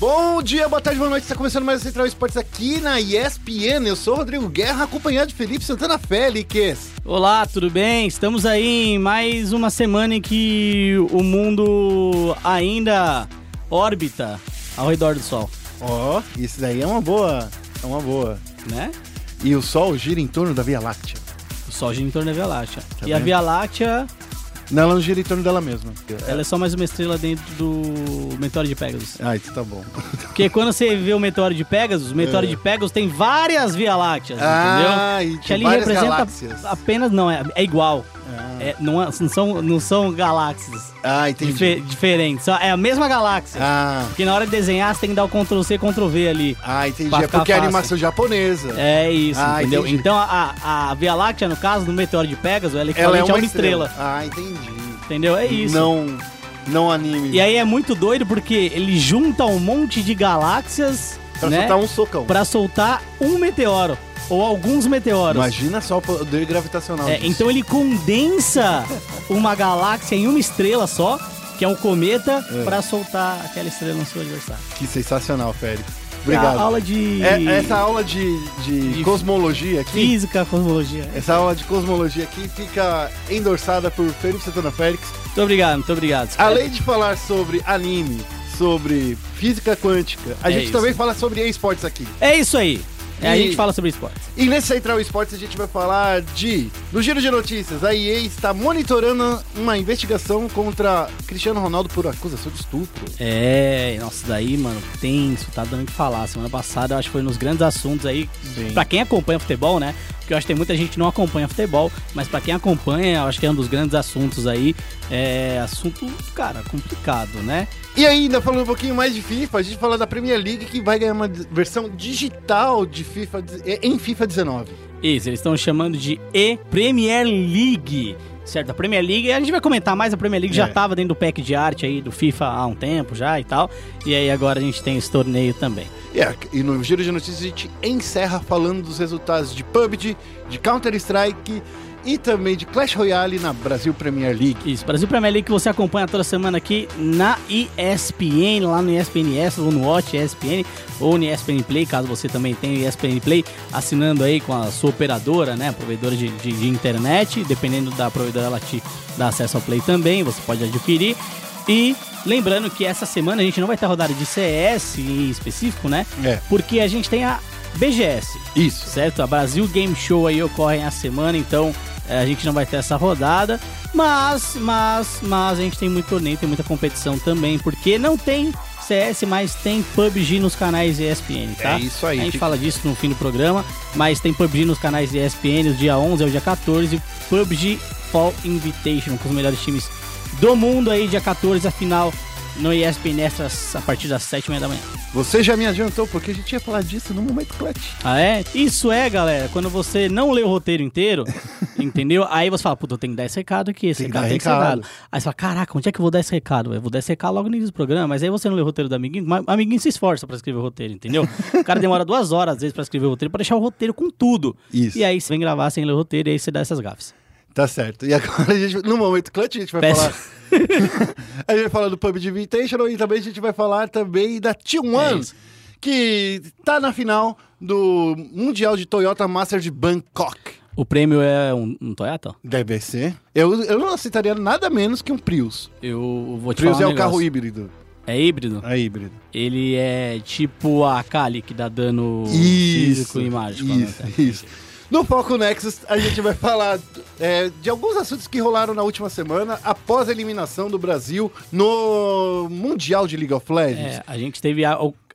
Bom dia, boa tarde, boa noite. Está começando mais o Central Esportes aqui na ESPN. Eu sou o Rodrigo Guerra, acompanhado de Felipe Santana Félix. Olá, tudo bem? Estamos aí em mais uma semana em que o mundo ainda orbita ao redor do Sol, Ó, isso daí é uma boa, é uma boa. né? E o Sol gira em torno da Via Láctea. O Sol gira em torno da Via Láctea. Tá e a vendo? Via Láctea, Não, ela gira em torno dela mesma. ela é só mais uma estrela dentro do meteoro de Pegasus. Ah, isso tá bom. Porque quando você vê o meteoro de Pegasus, o meteoro de Pegasus tem várias Via Lácteas, entendeu? Ah, e Que ali várias representa galáxias. apenas, não, é, é igual. Ah, É, não, é- não são, não são galáxias ah, entendi. dife- diferentes, é a mesma galáxia. Ah, Porque na hora de desenhar, você tem que dar o Ctrl C, Ctrl V ali. ah, entendi. É porque é animação japonesa. É isso, Ah, entendeu? entendi. Então a, a Via Láctea, no caso do meteoro de Pegasus, ela é Ela é equivalente uma, a uma estrela. Ah, entendi. Entendeu? É isso. Não, não anime. E aí é muito doido porque ele junta um monte de galáxias pra né, soltar um socão. pra soltar um meteoro. Ou alguns meteoros. Imagina só o poder gravitacional. É, então ele condensa uma galáxia em uma estrela só, que é um cometa, É. pra soltar aquela estrela no seu adversário. Que sensacional, Félix. É a Obrigado. aula de É, essa aula de, de, De cosmologia aqui, física, cosmologia. essa aula de cosmologia aqui fica endorçada por Felipe Santana Félix. Muito obrigado, muito obrigado. Além de falar sobre anime, sobre física quântica, a É gente isso. também fala sobre esportes aqui. É isso aí. É, a E- gente fala sobre esportes. E nesse Central Esportes a gente vai falar de. No giro de notícias, a EA está monitorando uma investigação contra Cristiano Ronaldo por acusação de estupro. É, nossa, daí, mano, tenso, tá dando o que falar. Semana passada, eu acho que foi nos grandes assuntos aí. Sim. Pra quem acompanha futebol, né? Eu acho que tem muita gente que não acompanha futebol, mas pra quem acompanha, eu acho que é um dos grandes assuntos aí. É assunto, cara, complicado, né? E ainda falando um pouquinho mais de FIFA, a gente fala da Premier League que vai ganhar uma versão digital de FIFA eh, em FIFA 19. Isso, eles estão chamando de E-Premier League. Certo, a Premier League, a gente vai comentar mais, a Premier League já É. tava dentro do pack de arte aí do FIFA há um tempo já e tal. E aí agora a gente tem esse torneio também. É, e no giro de notícias a gente encerra falando dos resultados de PUBG, de Counter-Strike e também de Clash Royale na Brasil Premier League. Isso, Brasil Premier League que você acompanha toda semana aqui na ESPN, lá no ESPNS, ou no Watch ESPN, ou no ESPN Play, caso você também tenha o ESPN Play, assinando aí com a sua operadora, né, provedora de, de, de internet, dependendo da provedora, ela te dá acesso ao Play também, você pode adquirir. E lembrando que essa semana a gente não vai ter rodada de CS em específico, né, É, porque a gente tem a BGS, isso. certo? A Brasil Game Show aí ocorre a semana, então é, a gente não vai ter essa rodada. Mas, mas, mas a gente tem muito torneio, tem muita competição também, porque não tem CS, mas tem PUBG nos canais ESPN, tá? É isso aí. A gente fala disso no fim do programa, mas tem PUBG nos canais ESPN, o dia 11 ao dia 14, PUBG Fall Invitation, com os melhores times do mundo aí, dia 14, a final no ESPN Extras, a partir das 7h30 da manhã. Você já me adiantou, porque a gente ia falar disso no momento clutch. Ah, é? Isso é, galera, quando você não lê o roteiro inteiro, entendeu? Aí você fala, puta, eu tenho que dar esse recado aqui, esse Tem recado tem que ser dado. Aí você fala, caraca, onde é que eu vou dar esse recado? Eu vou dar esse recado logo no início do programa, mas aí você não lê o roteiro do amiguinho, mas o amiguinho se esforça pra escrever o roteiro, entendeu? O cara demora duas horas, às vezes, pra escrever o roteiro, pra deixar o roteiro com tudo. Isso. E aí você vem gravar sem ler o roteiro e aí você dá essas gafes. Tá certo. E agora a gente, no momento clutch, a gente vai Péssimo. falar. a gente vai falar do PUBG Invitational e também a gente vai falar também da É T1, isso. que tá na final do Mundial de Toyota Master de Bangkok. O prêmio é um, um Toyota? Deve ser. Eu, eu não aceitaria nada menos que um Prius. Eu vou te Prius falar é um carro híbrido. É híbrido? É híbrido. Ele é tipo a Kali, que dá dano físico e mágico. né? Isso, isso. No Foco Nexus, a gente vai falar é, de alguns assuntos que rolaram na última semana após a eliminação do Brasil no Mundial de League of Legends. É, a gente teve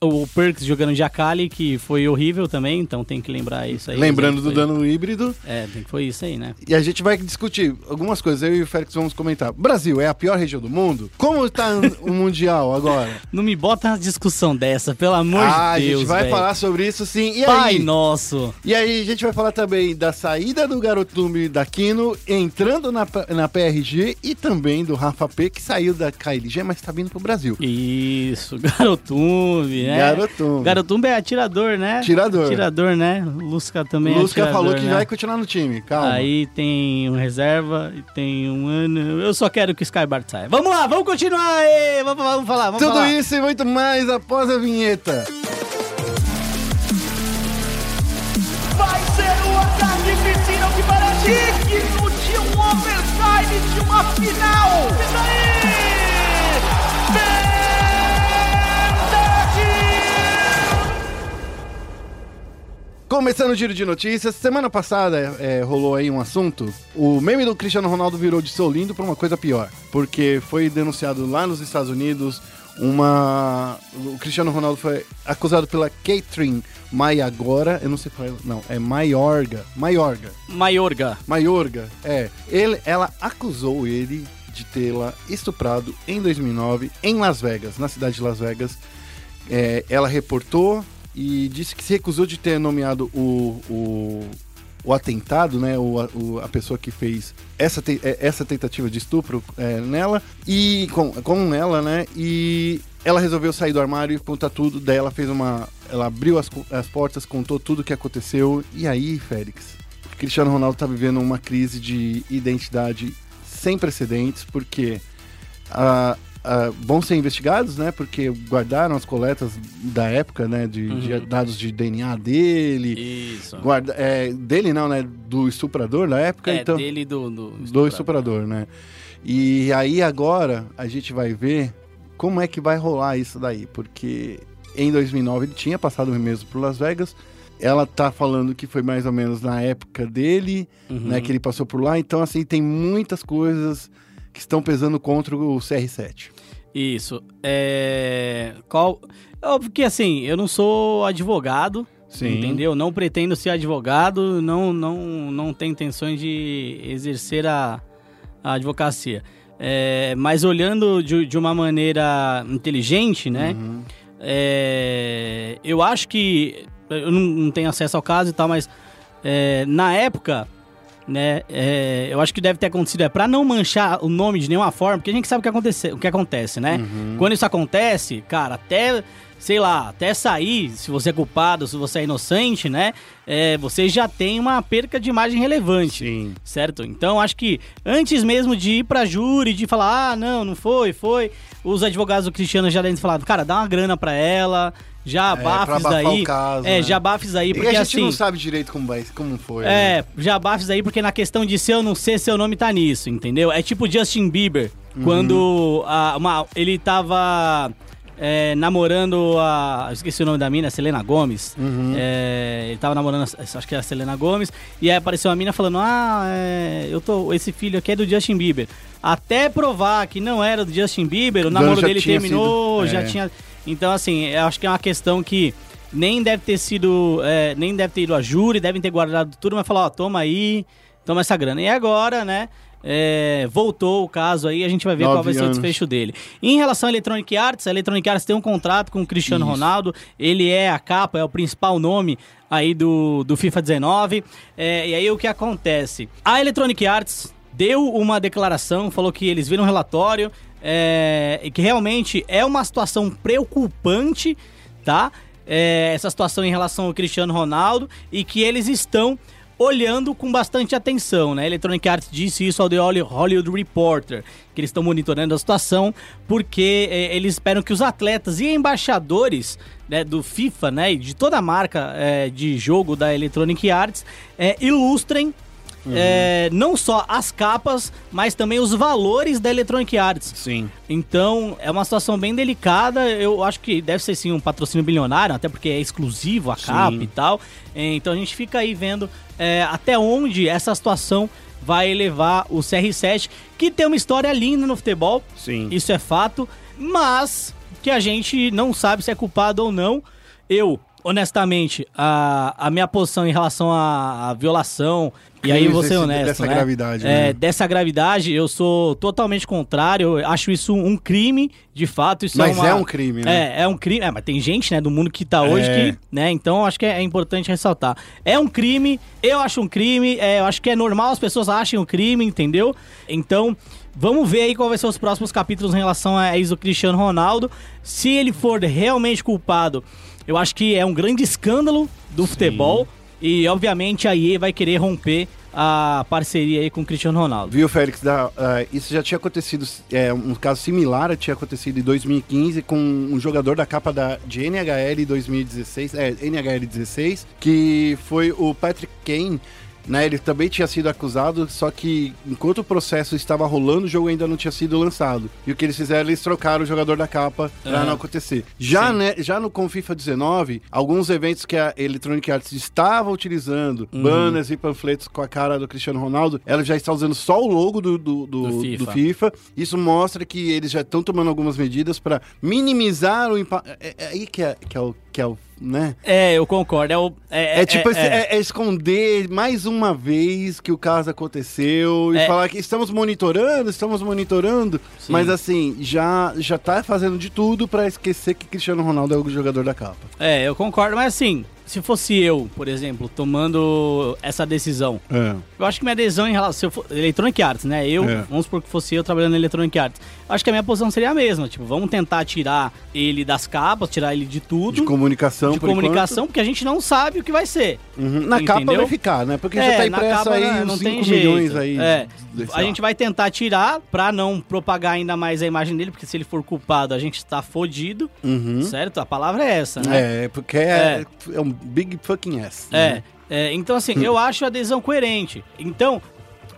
o, Perks jogando de Akali, que foi horrível também, então tem que lembrar isso aí. Lembrando do Foi- dano híbrido. É, tem que foi isso aí, né? E a gente vai discutir algumas coisas. Eu e o Félix vamos comentar. Brasil é a pior região do mundo? Como tá o Mundial agora? Não me bota na discussão dessa, pelo amor ah, de Deus. a gente vai velho. falar sobre isso sim. E Pai aí? nosso. E aí, a gente vai falar também da saída do Garotume da Kino, entrando na, na PRG e também do Rafa P, que saiu da KLG, mas tá vindo pro Brasil. Isso, garotume, né? Garotumbi. Garotumbi é atirador, né? Tirador. Atirador, né? Lusca também O é Lusca atirador, falou que né? vai continuar no time, calma. Aí tem um reserva e tem um ano. Eu só quero que o Sky Bart saia. Vamos lá, vamos continuar aí! Vamos, vamos falar, vamos Tudo falar. isso e muito mais após a vinheta. Vai ser um ataque piscina que parece digno de um overtime de uma final. E daí? Verdade! Começando o giro de notícias, semana passada é, rolou aí um assunto. O meme do Cristiano Ronaldo virou de seu lindo pra uma coisa pior. Porque foi denunciado lá nos Estados Unidos uma. O Cristiano Ronaldo foi acusado pela Catherine Maiagora. Eu não sei qual é. Não, é Maiorga. Maiorga. Maiorga. Maiorga, é. Ele, ela acusou ele de tê-la estuprado em 2009 em Las Vegas, na cidade de Las Vegas. É, ela reportou e disse que se recusou de ter nomeado o, o, o atentado, né? O, a- o- a pessoa que fez essa, te- é, essa tentativa de estupro é, nela e com, com ela, né? E ela resolveu sair do armário e contar tudo. Daí ela fez uma. Ela abriu as, as portas, contou tudo o que aconteceu. E aí, Félix, Cristiano Ronaldo tá vivendo uma crise de identidade sem precedentes, porque ah, ah, vão ser investigados, né? Porque guardaram as coletas da época, né? De, de dados de DNA dele. Isso. Guarda, é, dele não, né? Do estuprador da época, É, então. dele e do, do, Do estuprador, né? E aí agora a gente vai ver como é que vai rolar isso daí, porque em 2009 ele tinha passado mesmo por Las Vegas. Ela tá falando que foi mais ou menos na época dele, Uhum. né, que ele passou por lá. Então assim, tem muitas coisas que estão pesando contra o CR7. Isso. É. Qual. Óbvio que assim, eu não sou advogado. Sim. Entendeu? Não pretendo ser advogado, não, não, não tenho intenções de exercer a, a advocacia. É, mas olhando de, de uma maneira inteligente, né? Uhum. É, eu acho que. Eu não, não tenho acesso ao caso e tal, mas é, na época, né? é, eu acho que deve ter acontecido. É pra não manchar o nome de nenhuma forma, porque a gente sabe o que acontece, o que acontece né? Quando isso acontece, cara, até. Sei lá, até sair, se você é culpado, se você é inocente, né? é, você já tem uma perca de imagem relevante Sim. certo? Então acho que antes mesmo de ir pra júri, de falar, ah, não, não foi, foi, os advogados do Cristiano já devem ter falado, cara, dá uma grana pra ela, já É, abafar daí. o caso, é, né? já abafa isso aí, E porque a gente assim. não sabe direito como, vai, como foi. né? É, já abafa isso aí porque na questão de ser ou não ser, seu nome tá nisso, entendeu? É tipo Justin Bieber, Uhum. quando a, uma, ele tava é, namorando a. eu Esqueci o nome da mina, Selena Gomes. Uhum. É, ele tava namorando, acho que era a Selena Gomes. E aí apareceu uma mina falando: Ah, é, eu tô. Esse filho aqui é do Justin Bieber. Até provar que não era do Justin Bieber, o namoro já dele terminou, sido, já é. tinha. Então, assim, eu acho que é uma questão que nem deve ter sido. é, nem deve ter ido a júri, devem ter guardado tudo, mas falar, ó, toma aí, toma essa grana. E agora, né? é, voltou o caso aí, a gente vai ver qual vai ser o desfecho dele. Em relação à Electronic Arts, a Electronic Arts tem um contrato com o Cristiano Isso. Ronaldo, ele é a capa, é o principal nome aí do, do FIFA 19. É, e aí o que acontece? A Electronic Arts deu uma declaração, falou que eles viram um relatório é, que realmente é uma situação preocupante, tá? É, essa situação em relação ao Cristiano Ronaldo e que eles estão olhando com bastante atenção, né? Electronic Arts disse isso ao The Holly- Hollywood Reporter, que eles estão monitorando a situação porque é, eles esperam que os atletas e embaixadores né, do FIFA, né, e de toda a marca é, de jogo da Electronic Arts, é, ilustrem é, não só as capas, mas também os valores da Electronic Arts. Sim. Então, é uma situação bem delicada. Eu acho que deve ser sim um patrocínio bilionário, até porque é exclusivo a capa e tal. É, Então a gente fica aí vendo é, até onde essa situação vai levar o CR7, que tem uma história linda no futebol. Sim. Isso é fato, mas que a gente não sabe se é culpado ou não. Eu, honestamente, a, a minha posição em relação à, à violação, e aí vou ser honesto, dessa né? gravidade, É, né? dessa gravidade, eu sou totalmente contrário. Eu acho isso um crime, de fato. Isso Mas é, uma- é um crime, né? É, é um crime. É, mas tem gente, né, do mundo que tá hoje É. que, né? Então acho que é, é importante ressaltar. É um crime, eu acho um crime, é, eu acho que é normal as pessoas achem um crime, entendeu? Então, Vamos ver aí qual vai ser os próximos capítulos em relação a isso do Cristiano Ronaldo. Se ele for realmente culpado, eu acho que é um grande escândalo do futebol. E, obviamente, a EA vai querer romper a parceria aí com o Cristiano Ronaldo. Viu, Félix? Da, uh, isso já tinha acontecido, é, um caso similar tinha acontecido em 2015 com um jogador da capa da, de NHL 2016, é, NHL 16, que foi o Patrick Kane né? Ele também tinha sido acusado, só que enquanto o processo estava rolando, o jogo ainda não tinha sido lançado. E o que eles fizeram, eles trocaram o jogador da capa para Uhum. não acontecer. Já, né, já no com FIFA 19, alguns eventos que a Electronic Arts estava utilizando, Uhum. banners e panfletos com a cara do Cristiano Ronaldo, ela já está usando só o logo do, do, do- Do FIFA. do FIFA. Isso mostra que eles já estão tomando algumas medidas para minimizar o impacto. É, é aí que é, que é o. Que é o né? É, eu concordo. É, o, é, É, tipo, é, esse- é- é esconder mais uma vez que o caso aconteceu e É. falar que estamos monitorando, estamos monitorando, Sim. mas assim, já, já tá fazendo de tudo pra esquecer que Cristiano Ronaldo é o jogador da capa. é, eu concordo, mas assim, se fosse eu, por exemplo, tomando essa decisão, É. eu acho que minha adesão em relação. Se eu for, Electronic Arts, né? Eu, É. vamos supor que fosse eu trabalhando na Electronic Arts. Eu acho que a minha posição seria a mesma. Tipo, vamos tentar tirar ele das capas, tirar ele de tudo. De comunicação, de por comunicação, porque a gente não sabe o que vai ser. enquanto. Uhum. Na capa Entendeu? vai ficar, né? Porque É, já tá capa, aí né, uns não 5 tem jeito. milhões aí. É. de- A gente vai tentar tirar pra não propagar ainda mais a imagem dele, porque se ele for culpado, a gente tá fodido, Uhum. certo? A palavra é essa, né? É, porque é, é um big fucking ass. É. né? é, então, assim, eu acho a adesão coerente. Então,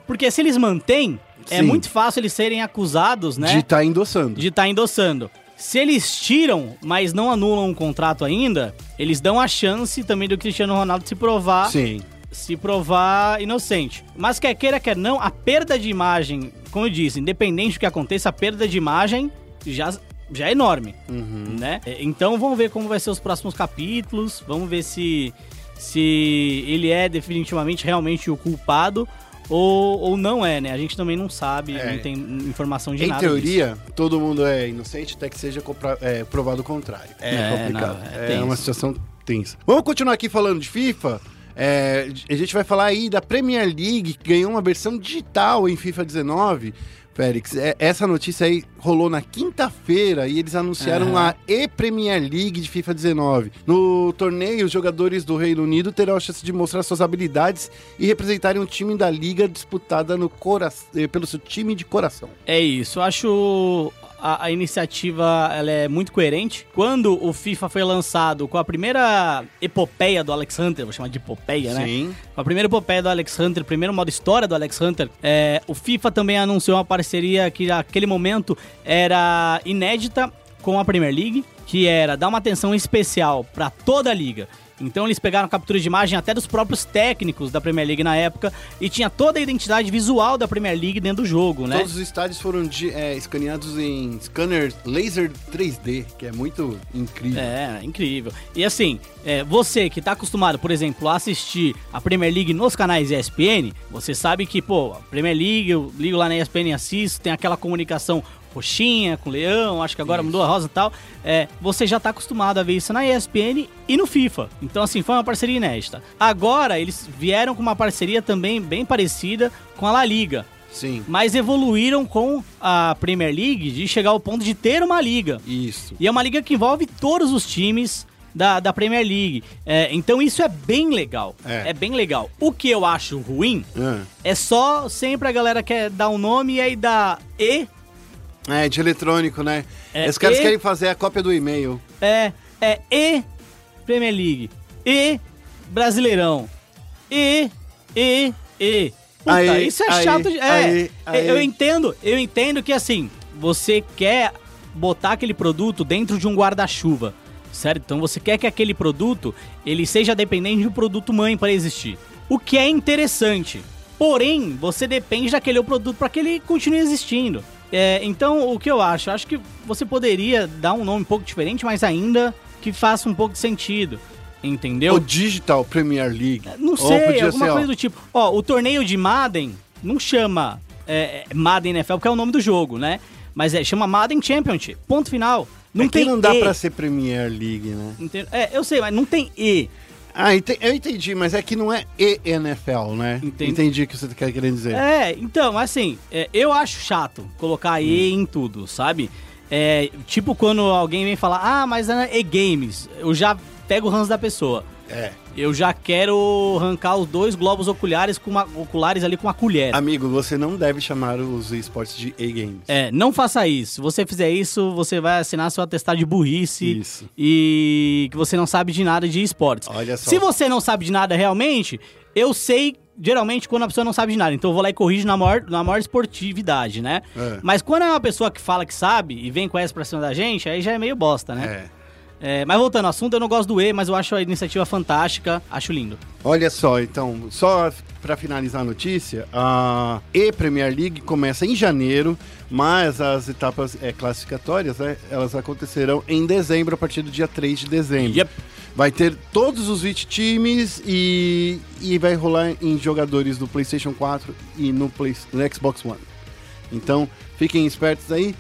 porque se eles mantêm, é Sim. muito fácil eles serem acusados, né? De estar endossando. de estar endossando. Se eles tiram, mas não anulam o contrato ainda, eles dão a chance também do Cristiano Ronaldo se provar, Sim. se provar inocente. Mas quer queira quer não, a perda de imagem, como eu disse, independente do que aconteça, a perda de imagem já já é enorme, Uhum. né? É, Então vamos ver como vai ser os próximos capítulos, vamos ver se se ele é definitivamente realmente o culpado ou, ou não é, né? A gente também não sabe, É. não tem informação de Em nada disso. teoria, todo mundo é inocente até que seja é, provado o contrário. É, É, complicado. não, é é uma situação tensa. Vamos continuar aqui falando de FIFA. É, a gente vai falar aí da Premier League, que ganhou uma versão digital em FIFA 19. Félix, é- essa notícia aí rolou na quinta-feira e eles anunciaram Aham. a E-Premier League de FIFA 19. No torneio, os jogadores do Reino Unido terão a chance de mostrar suas habilidades e representarem um time da liga disputada no cora- eh, pelo seu time de coração. É isso, acho a, a iniciativa ela é muito coerente. Quando o FIFA foi lançado com a primeira epopeia do Alex Hunter, vou chamar de epopeia, né? Sim. Com a primeira epopeia do Alex Hunter, primeiro modo história do Alex Hunter, é, o FIFA também anunciou uma parceria que naquele momento era inédita com a Premier League, que era dar uma atenção especial para toda a liga. Então eles pegaram captura de imagem até dos próprios técnicos da Premier League na época e tinha toda a identidade visual da Premier League dentro do jogo, né? Todos os estádios foram de- é, escaneados em scanner laser 3D, que é muito incrível. É, incrível. E assim, é, você que tá acostumado, por exemplo, a assistir a Premier League nos canais ESPN, você sabe que, pô, a Premier League, eu ligo lá na ESPN e assisto, tem aquela comunicação roxinha com o leão, acho que agora Isso. mudou a rosa e tal. É, você já tá acostumado a ver isso na ESPN e no FIFA. Então, assim, foi uma parceria inédita. Agora, eles vieram com uma parceria também bem parecida com a La Liga. Sim, Mas evoluíram com a Premier League de chegar ao ponto de ter uma liga. isso. E é uma liga que envolve todos os times da, da Premier League. É, então isso é bem legal. É. É. bem legal. O que eu acho ruim Ah. é só sempre a galera quer dar um nome e aí dá E. É, de eletrônico, né? É, Os caras e- querem fazer a cópia do e-mail. É, é E Premier League. E Brasileirão. E, E, E. Puta, Aí, isso é aí, chato. de- é, aí, aí. eu entendo, eu entendo que assim, você quer botar aquele produto dentro de um guarda-chuva, certo? Então você quer que aquele produto ele seja dependente de um produto mãe para existir. O que é interessante. Porém, você depende daquele produto para que ele continue existindo. É, então, o que eu acho? Eu acho que você poderia dar um nome um pouco diferente, mas ainda que faça um pouco de sentido. Entendeu? O Digital Premier League. Não Ou sei, podia alguma ser, ó, coisa do tipo. Ó, o torneio de Madden não chama é, é, Madden NFL, porque é o nome do jogo, né? Mas é, chama Madden Championship. Ponto final. Não é que tem não dá E. pra ser Premier League, né? É, eu sei, mas não tem E. Ah, ente- eu entendi, mas é que não é ENFL, né? Entendi. Entendi o que você quer querendo dizer. É, então, assim, é, eu acho chato colocar E em tudo, sabe? É, tipo quando alguém vem falar, ah, mas é E-Games, eu já pego o ranço da pessoa. É. Eu já quero arrancar os dois globos oculares, com uma, oculares ali com uma colher. Amigo, você não deve chamar os esportes de A-Games. É, não faça isso. Se você fizer isso, você vai assinar seu atestado de burrice Isso. e que você não sabe de nada de esportes. Olha só. Se você não sabe de nada realmente, eu sei geralmente quando a pessoa não sabe de nada. Então eu vou lá e corrijo na maior, na maior esportividade, né? É. Mas quando é uma pessoa que fala que sabe e vem com essa pra cima da gente, aí já é meio bosta, né? É. É, mas voltando ao assunto, eu não gosto do E, mas eu acho a iniciativa fantástica, acho lindo. Olha só, então, só para finalizar a notícia, a E-Premier League começa em janeiro, mas as etapas é, classificatórias, né, elas acontecerão em dezembro, a partir do dia 3 de dezembro. Yep. Vai ter todos os 20 times e, e vai rolar em jogadores do PlayStation 4 e no, Play, no Xbox One. Então, fiquem espertos aí.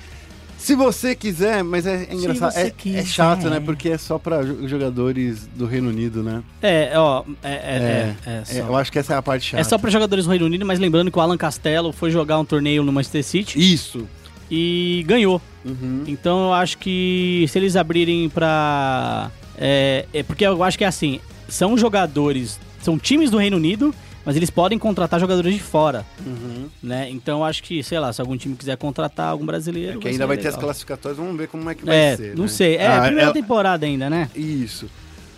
Se você quiser, mas é, é engraçado, é, é chato, né? Porque é só para jogadores do Reino Unido, né? É, ó, é, é, é, é É, só. eu acho que essa é a parte chata. É só para jogadores do Reino Unido, mas lembrando que o Alan Castello foi jogar um torneio no Manchester City Isso. e ganhou. Uhum. Então eu acho que se eles abrirem pra. É, é porque eu acho que é assim: são jogadores, são times do Reino Unido, mas eles podem contratar jogadores de fora, Uhum. né? Então acho que, sei lá, se algum time quiser contratar algum brasileiro. É que vai ainda ser vai ter as classificatórias, vamos ver como é que vai É, ser. não né? sei. É, Ah, a primeira é- temporada ainda, né? Isso.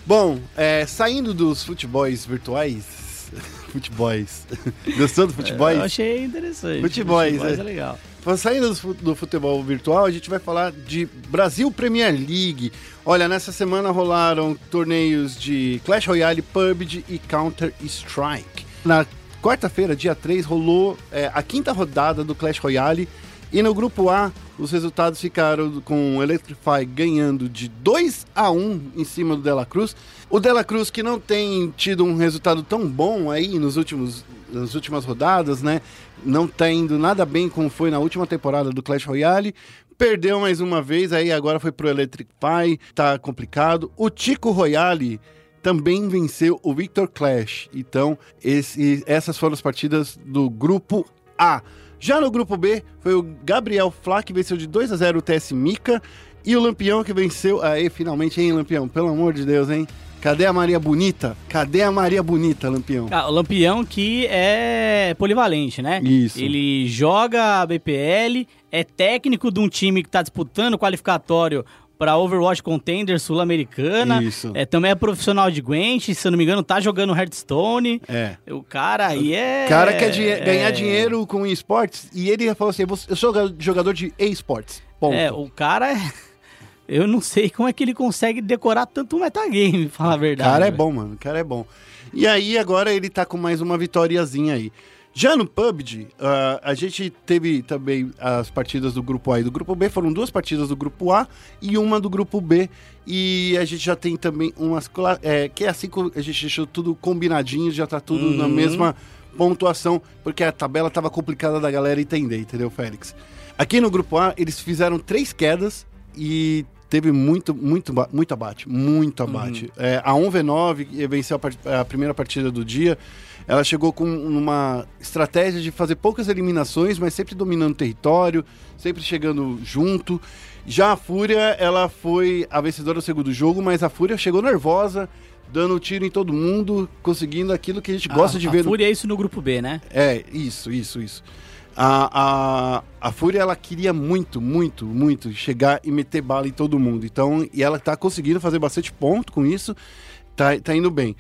Bom, é, saindo dos futebols virtuais. futebols. Gostou do futebol? Eu achei interessante. Futebols, Futebols é. é legal. Saindo do futebol virtual, a gente vai falar de Brasil Premier League. Olha, nessa semana rolaram torneios de Clash Royale, PUBG e Counter Strike. Na quarta-feira, dia 3, rolou é, a quinta rodada do Clash Royale. E no grupo A, os resultados ficaram com o Electrify ganhando de 2 a 1 em cima do Dela Cruz. O Dela Cruz, que não tem tido um resultado tão bom aí nos últimos, nas últimas rodadas, né? Não tá indo nada bem como foi na última temporada do Clash Royale. Perdeu mais uma vez, aí agora foi pro Electrify, tá complicado. O Tico Royale também venceu o Victor Clash. Então, esse- essas foram as partidas do grupo A. Já no grupo B, foi o Gabriel Flá que venceu de 2 a 0 o TS Mica e o Lampião que venceu. Aí, finalmente, hein, Lampião? Pelo amor de Deus, hein? Cadê a Maria Bonita? Cadê a Maria Bonita, Lampião? Ah, o Lampião que é polivalente, né? Isso. Ele joga a BPL, é técnico de um time que tá disputando o qualificatório para Overwatch Contender Sul-Americana. Isso. É, também é profissional de Gwent, se eu não me engano, tá jogando Hearthstone. É. O cara aí é. O cara quer dinhe- é- ganhar dinheiro com esportes e ele falou assim: eu sou jogador de e-sports. Ponto. É, o cara é. Eu não sei como é que ele consegue decorar tanto metagame, falar a O verdade. cara é velho. bom, mano. O cara é bom. E aí, agora ele tá com mais uma vitóriazinha aí. Já no PUBG, ah, a gente teve também as partidas do grupo A e do grupo B. Foram duas partidas do grupo A e uma do grupo B. E a gente já tem também umas. É, que é assim que a gente deixou tudo combinadinho, já tá tudo na Uhum. mesma pontuação, porque a tabela tava complicada da galera entender, entendeu, Félix? Aqui no grupo A, eles fizeram três quedas e teve muito, muito, muito abate, muito abate. É, a 1v9 que venceu a, part- a primeira partida do dia. Ela chegou com uma estratégia de fazer poucas eliminações, mas sempre dominando o território, sempre chegando junto. Já a Fúria, ela foi a vencedora do segundo jogo, mas a Fúria chegou nervosa, dando tiro em todo mundo, conseguindo aquilo que a gente gosta a, de a ver. no- Fúria é isso no grupo B, né? é, isso, isso, isso. A, a, a Fúria, ela queria muito, muito, muito chegar e meter bala em todo mundo. Então, e ela tá conseguindo fazer bastante ponto com isso. Tá, tá indo bem.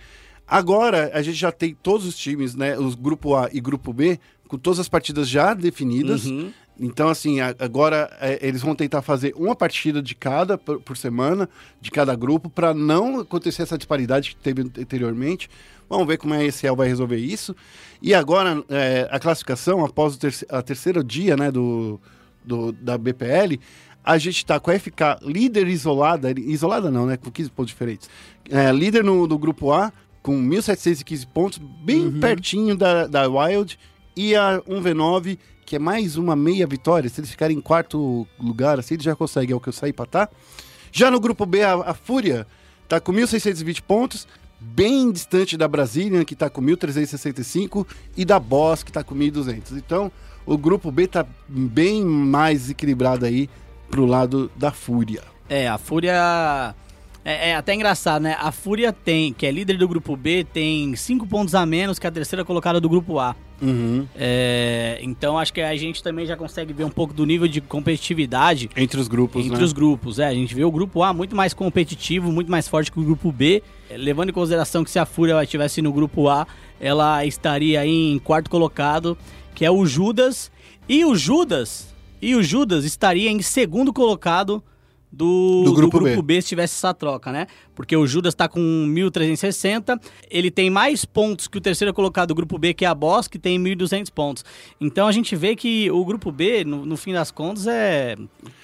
Agora, a gente já tem todos os times, né? Os grupo A e grupo B, com todas as partidas já definidas. Uhum. Então, assim, agora é, eles vão tentar fazer uma partida de cada por, por semana, de cada grupo, para não acontecer essa disparidade que teve anteriormente. Vamos ver como a ECL vai resolver isso. E agora, é, a classificação, após o a terceiro dia né, do, do- da BPL, a gente está com a FK líder isolada, isolada não, né? Com 15 pontos diferentes. É, líder no, do grupo A, com 1.715 pontos, bem pertinho da, da Wild. E a 1v9, que é mais uma meia vitória. Se eles ficarem em quarto lugar, assim, eles já conseguem alcançar e empatar. Já no grupo B, a, a Fúria tá com 1.620 pontos, bem distante da Brazilian, que está com 1.365, e da Boss, que está com 1.200. Então, o grupo B está bem mais equilibrado aí pro lado da Fúria. É, a Fúria. É, é até engraçado, né? A Fúria tem, que é líder do grupo B, tem cinco pontos a menos que a terceira colocada do grupo A. Uhum. É, então acho que a gente também já consegue ver um pouco do nível de competitividade Entre os grupos, entre né? os grupos. É, a gente vê o grupo A muito mais competitivo, muito mais forte que o grupo B. É, Levando em consideração que se a Fúria estivesse no grupo A, ela estaria aí em quarto colocado, que é o Judas. E o Judas, e o Judas estaria em segundo colocado do, Do grupo B. B se tivesse essa troca, né? Porque o Judas tá com 1.360, ele tem mais pontos que o terceiro colocado do grupo B, que é a Boss, que tem 1.200 pontos. Então a gente vê que o grupo B, no, no fim das contas, é.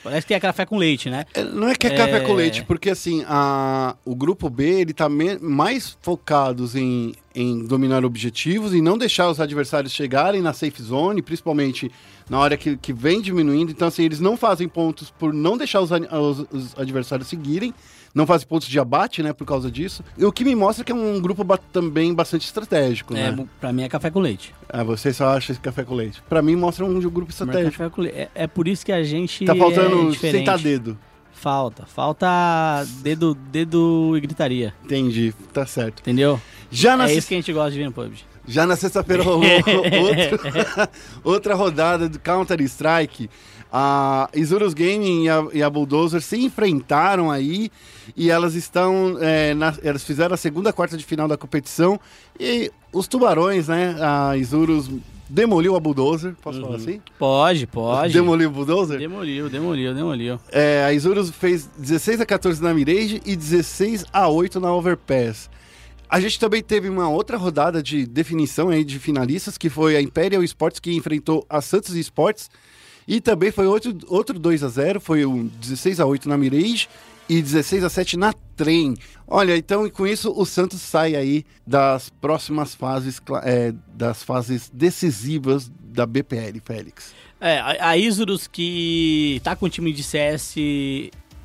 Parece que tem café com leite, né? É, Não é que é café com leite, porque assim, a, o grupo B, ele tá me- mais focados em, em dominar objetivos e não deixar os adversários chegarem na safe zone, principalmente na hora que, que vem diminuindo. Então, assim, eles não fazem pontos por não deixar os, os- os adversários seguirem, não fazem pontos de abate, né, por causa disso. E o que me mostra que é um grupo ba- também bastante estratégico, É, né? pra mim é café com leite. Ah, você só acha esse café com leite. Pra mim, mostra um grupo é estratégico. É, é por isso que a gente. Tá é faltando diferente. sentar dedo. Falta. Falta dedo, dedo e gritaria. Entendi, tá certo. Entendeu? Já na É isso que a gente gosta de ver no PUBG. Já na sexta-feira rolou outra rodada do Counter-Strike. A Isurus Gaming e a, e a Bulldozer se enfrentaram aí e elas estão. é, na- elas fizeram a segunda quarta de final da competição e os tubarões, né? A Isurus demoliu a Bulldozer, posso falar assim? Pode, pode. Demoliu o Bulldozer? Demoliu, demoliu, demoliu. É, a Isurus fez 16 a 14 na Mirage e 16 a 8 na Overpass. A gente também teve uma outra rodada de definição aí de finalistas, que foi a Imperial Sports que enfrentou a Santos Sports. E também foi outro, outro 2 a 0 foi um 16 a 8 na Mirage e 16 a 7 na Trem. Olha, então com isso o Santos sai aí das próximas fases, é, das fases decisivas da BPL, Félix. É, a, a Isurus que tá com o time de CS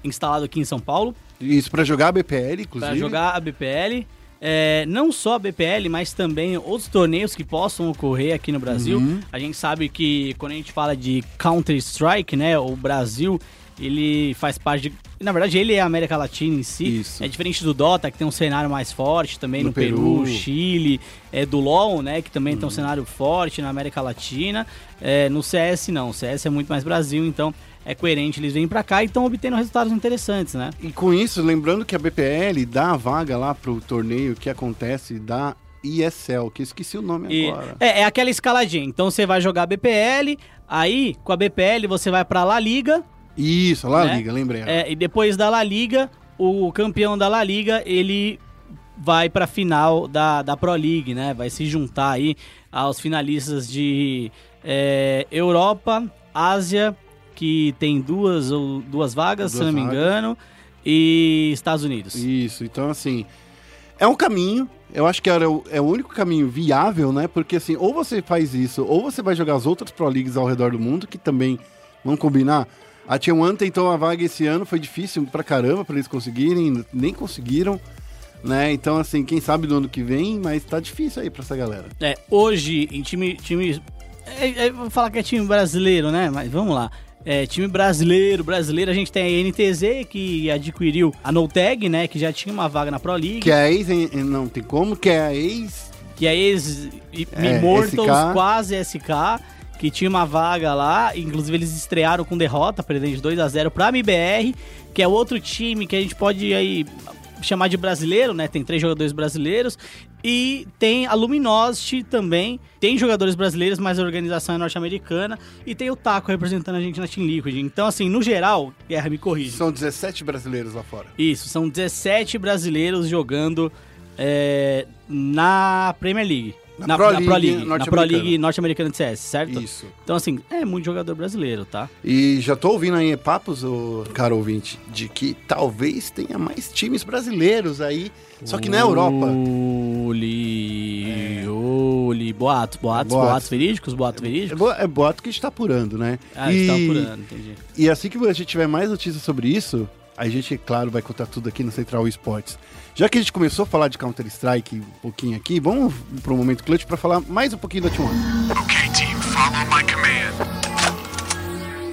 instalado aqui em São Paulo Isso para jogar a BPL, inclusive. para jogar a BPL. É, não só a BPL, mas também outros torneios que possam ocorrer aqui no Brasil. Uhum. A gente sabe que quando a gente fala de Counter-Strike, né, o Brasil, ele faz parte de... Na verdade, ele é a América Latina em si. Isso. É diferente do Dota, que tem um cenário mais forte também No no, Peru, Peru. Chile, é, do LoL, né, que também Uhum. tem um cenário forte na América Latina. É, no CS, não. O CS é muito mais Brasil, então é coerente. Eles vêm pra cá e estão obtendo resultados interessantes, né? E com isso, lembrando que a BPL dá a vaga lá pro torneio que acontece da ESL, que eu esqueci o nome E- agora. é, é aquela escaladinha. Então você vai jogar BPL, aí com a BPL você vai pra La Liga, Isso, lá né? liga, lembrei. é, e depois da La Liga, o campeão da La Liga, ele vai pra final da, da Pro League, né? Vai se juntar aí aos finalistas de é, Europa, Ásia, que tem duas, ou, duas vagas, se Duas não me vagas. engano, e Estados Unidos. Isso, então assim, é um caminho, eu acho que era o- é o único caminho viável, né? Porque assim, ou você faz isso, ou você vai jogar as outras Pro Leagues ao redor do mundo, que também vão combinar. A T1 tentou a vaga esse ano, foi difícil pra caramba pra eles conseguirem, nem conseguiram, né? Então assim, quem sabe do ano que vem, mas tá difícil aí pra essa galera. É, hoje, em time. time é, é, vou falar que é time brasileiro, né? Mas vamos lá. É, time brasileiro, brasileiro, a gente tem a NTZ que adquiriu a NoTag, né? Que já tinha uma vaga na Pro League. Que é a ex, não tem como, que é a ex que é ex É, Immortals, SK. quase SK, que tinha uma vaga lá, inclusive eles estrearam com derrota, perdendo de 2 a 0 pra MBR, que é outro time que a gente pode aí chamar de brasileiro, né? Tem três jogadores brasileiros e tem a Luminosity também. Tem jogadores brasileiros, mas a organização é norte-americana e tem o Taco representando a gente na Team Liquid. Então, assim, no geral, Guerra me corrige. São 17 brasileiros lá fora. Isso, são 17 brasileiros jogando é, na Premier League. Na Pro League na Pro norte-americana. League norte-americana de CS, certo? Isso. Então, assim, é muito jogador brasileiro, tá? E já tô ouvindo aí papos, ô, caro ouvinte, de que talvez tenha mais times brasileiros aí, só que na Europa. Uli, Uli, boatos, boatos, Boatos. boatos, verídicos, boatos É, verídicos. bo- é boato que a gente tá apurando, né? Ah, e, está apurando, entendi. e assim que a gente tiver mais notícias sobre isso, a gente, claro, vai contar tudo aqui no Central Esportes. Já que a gente começou a falar de Counter-Strike um pouquinho aqui, vamos pro momento clutch para falar mais um pouquinho da T1. Okay, team, follow my command.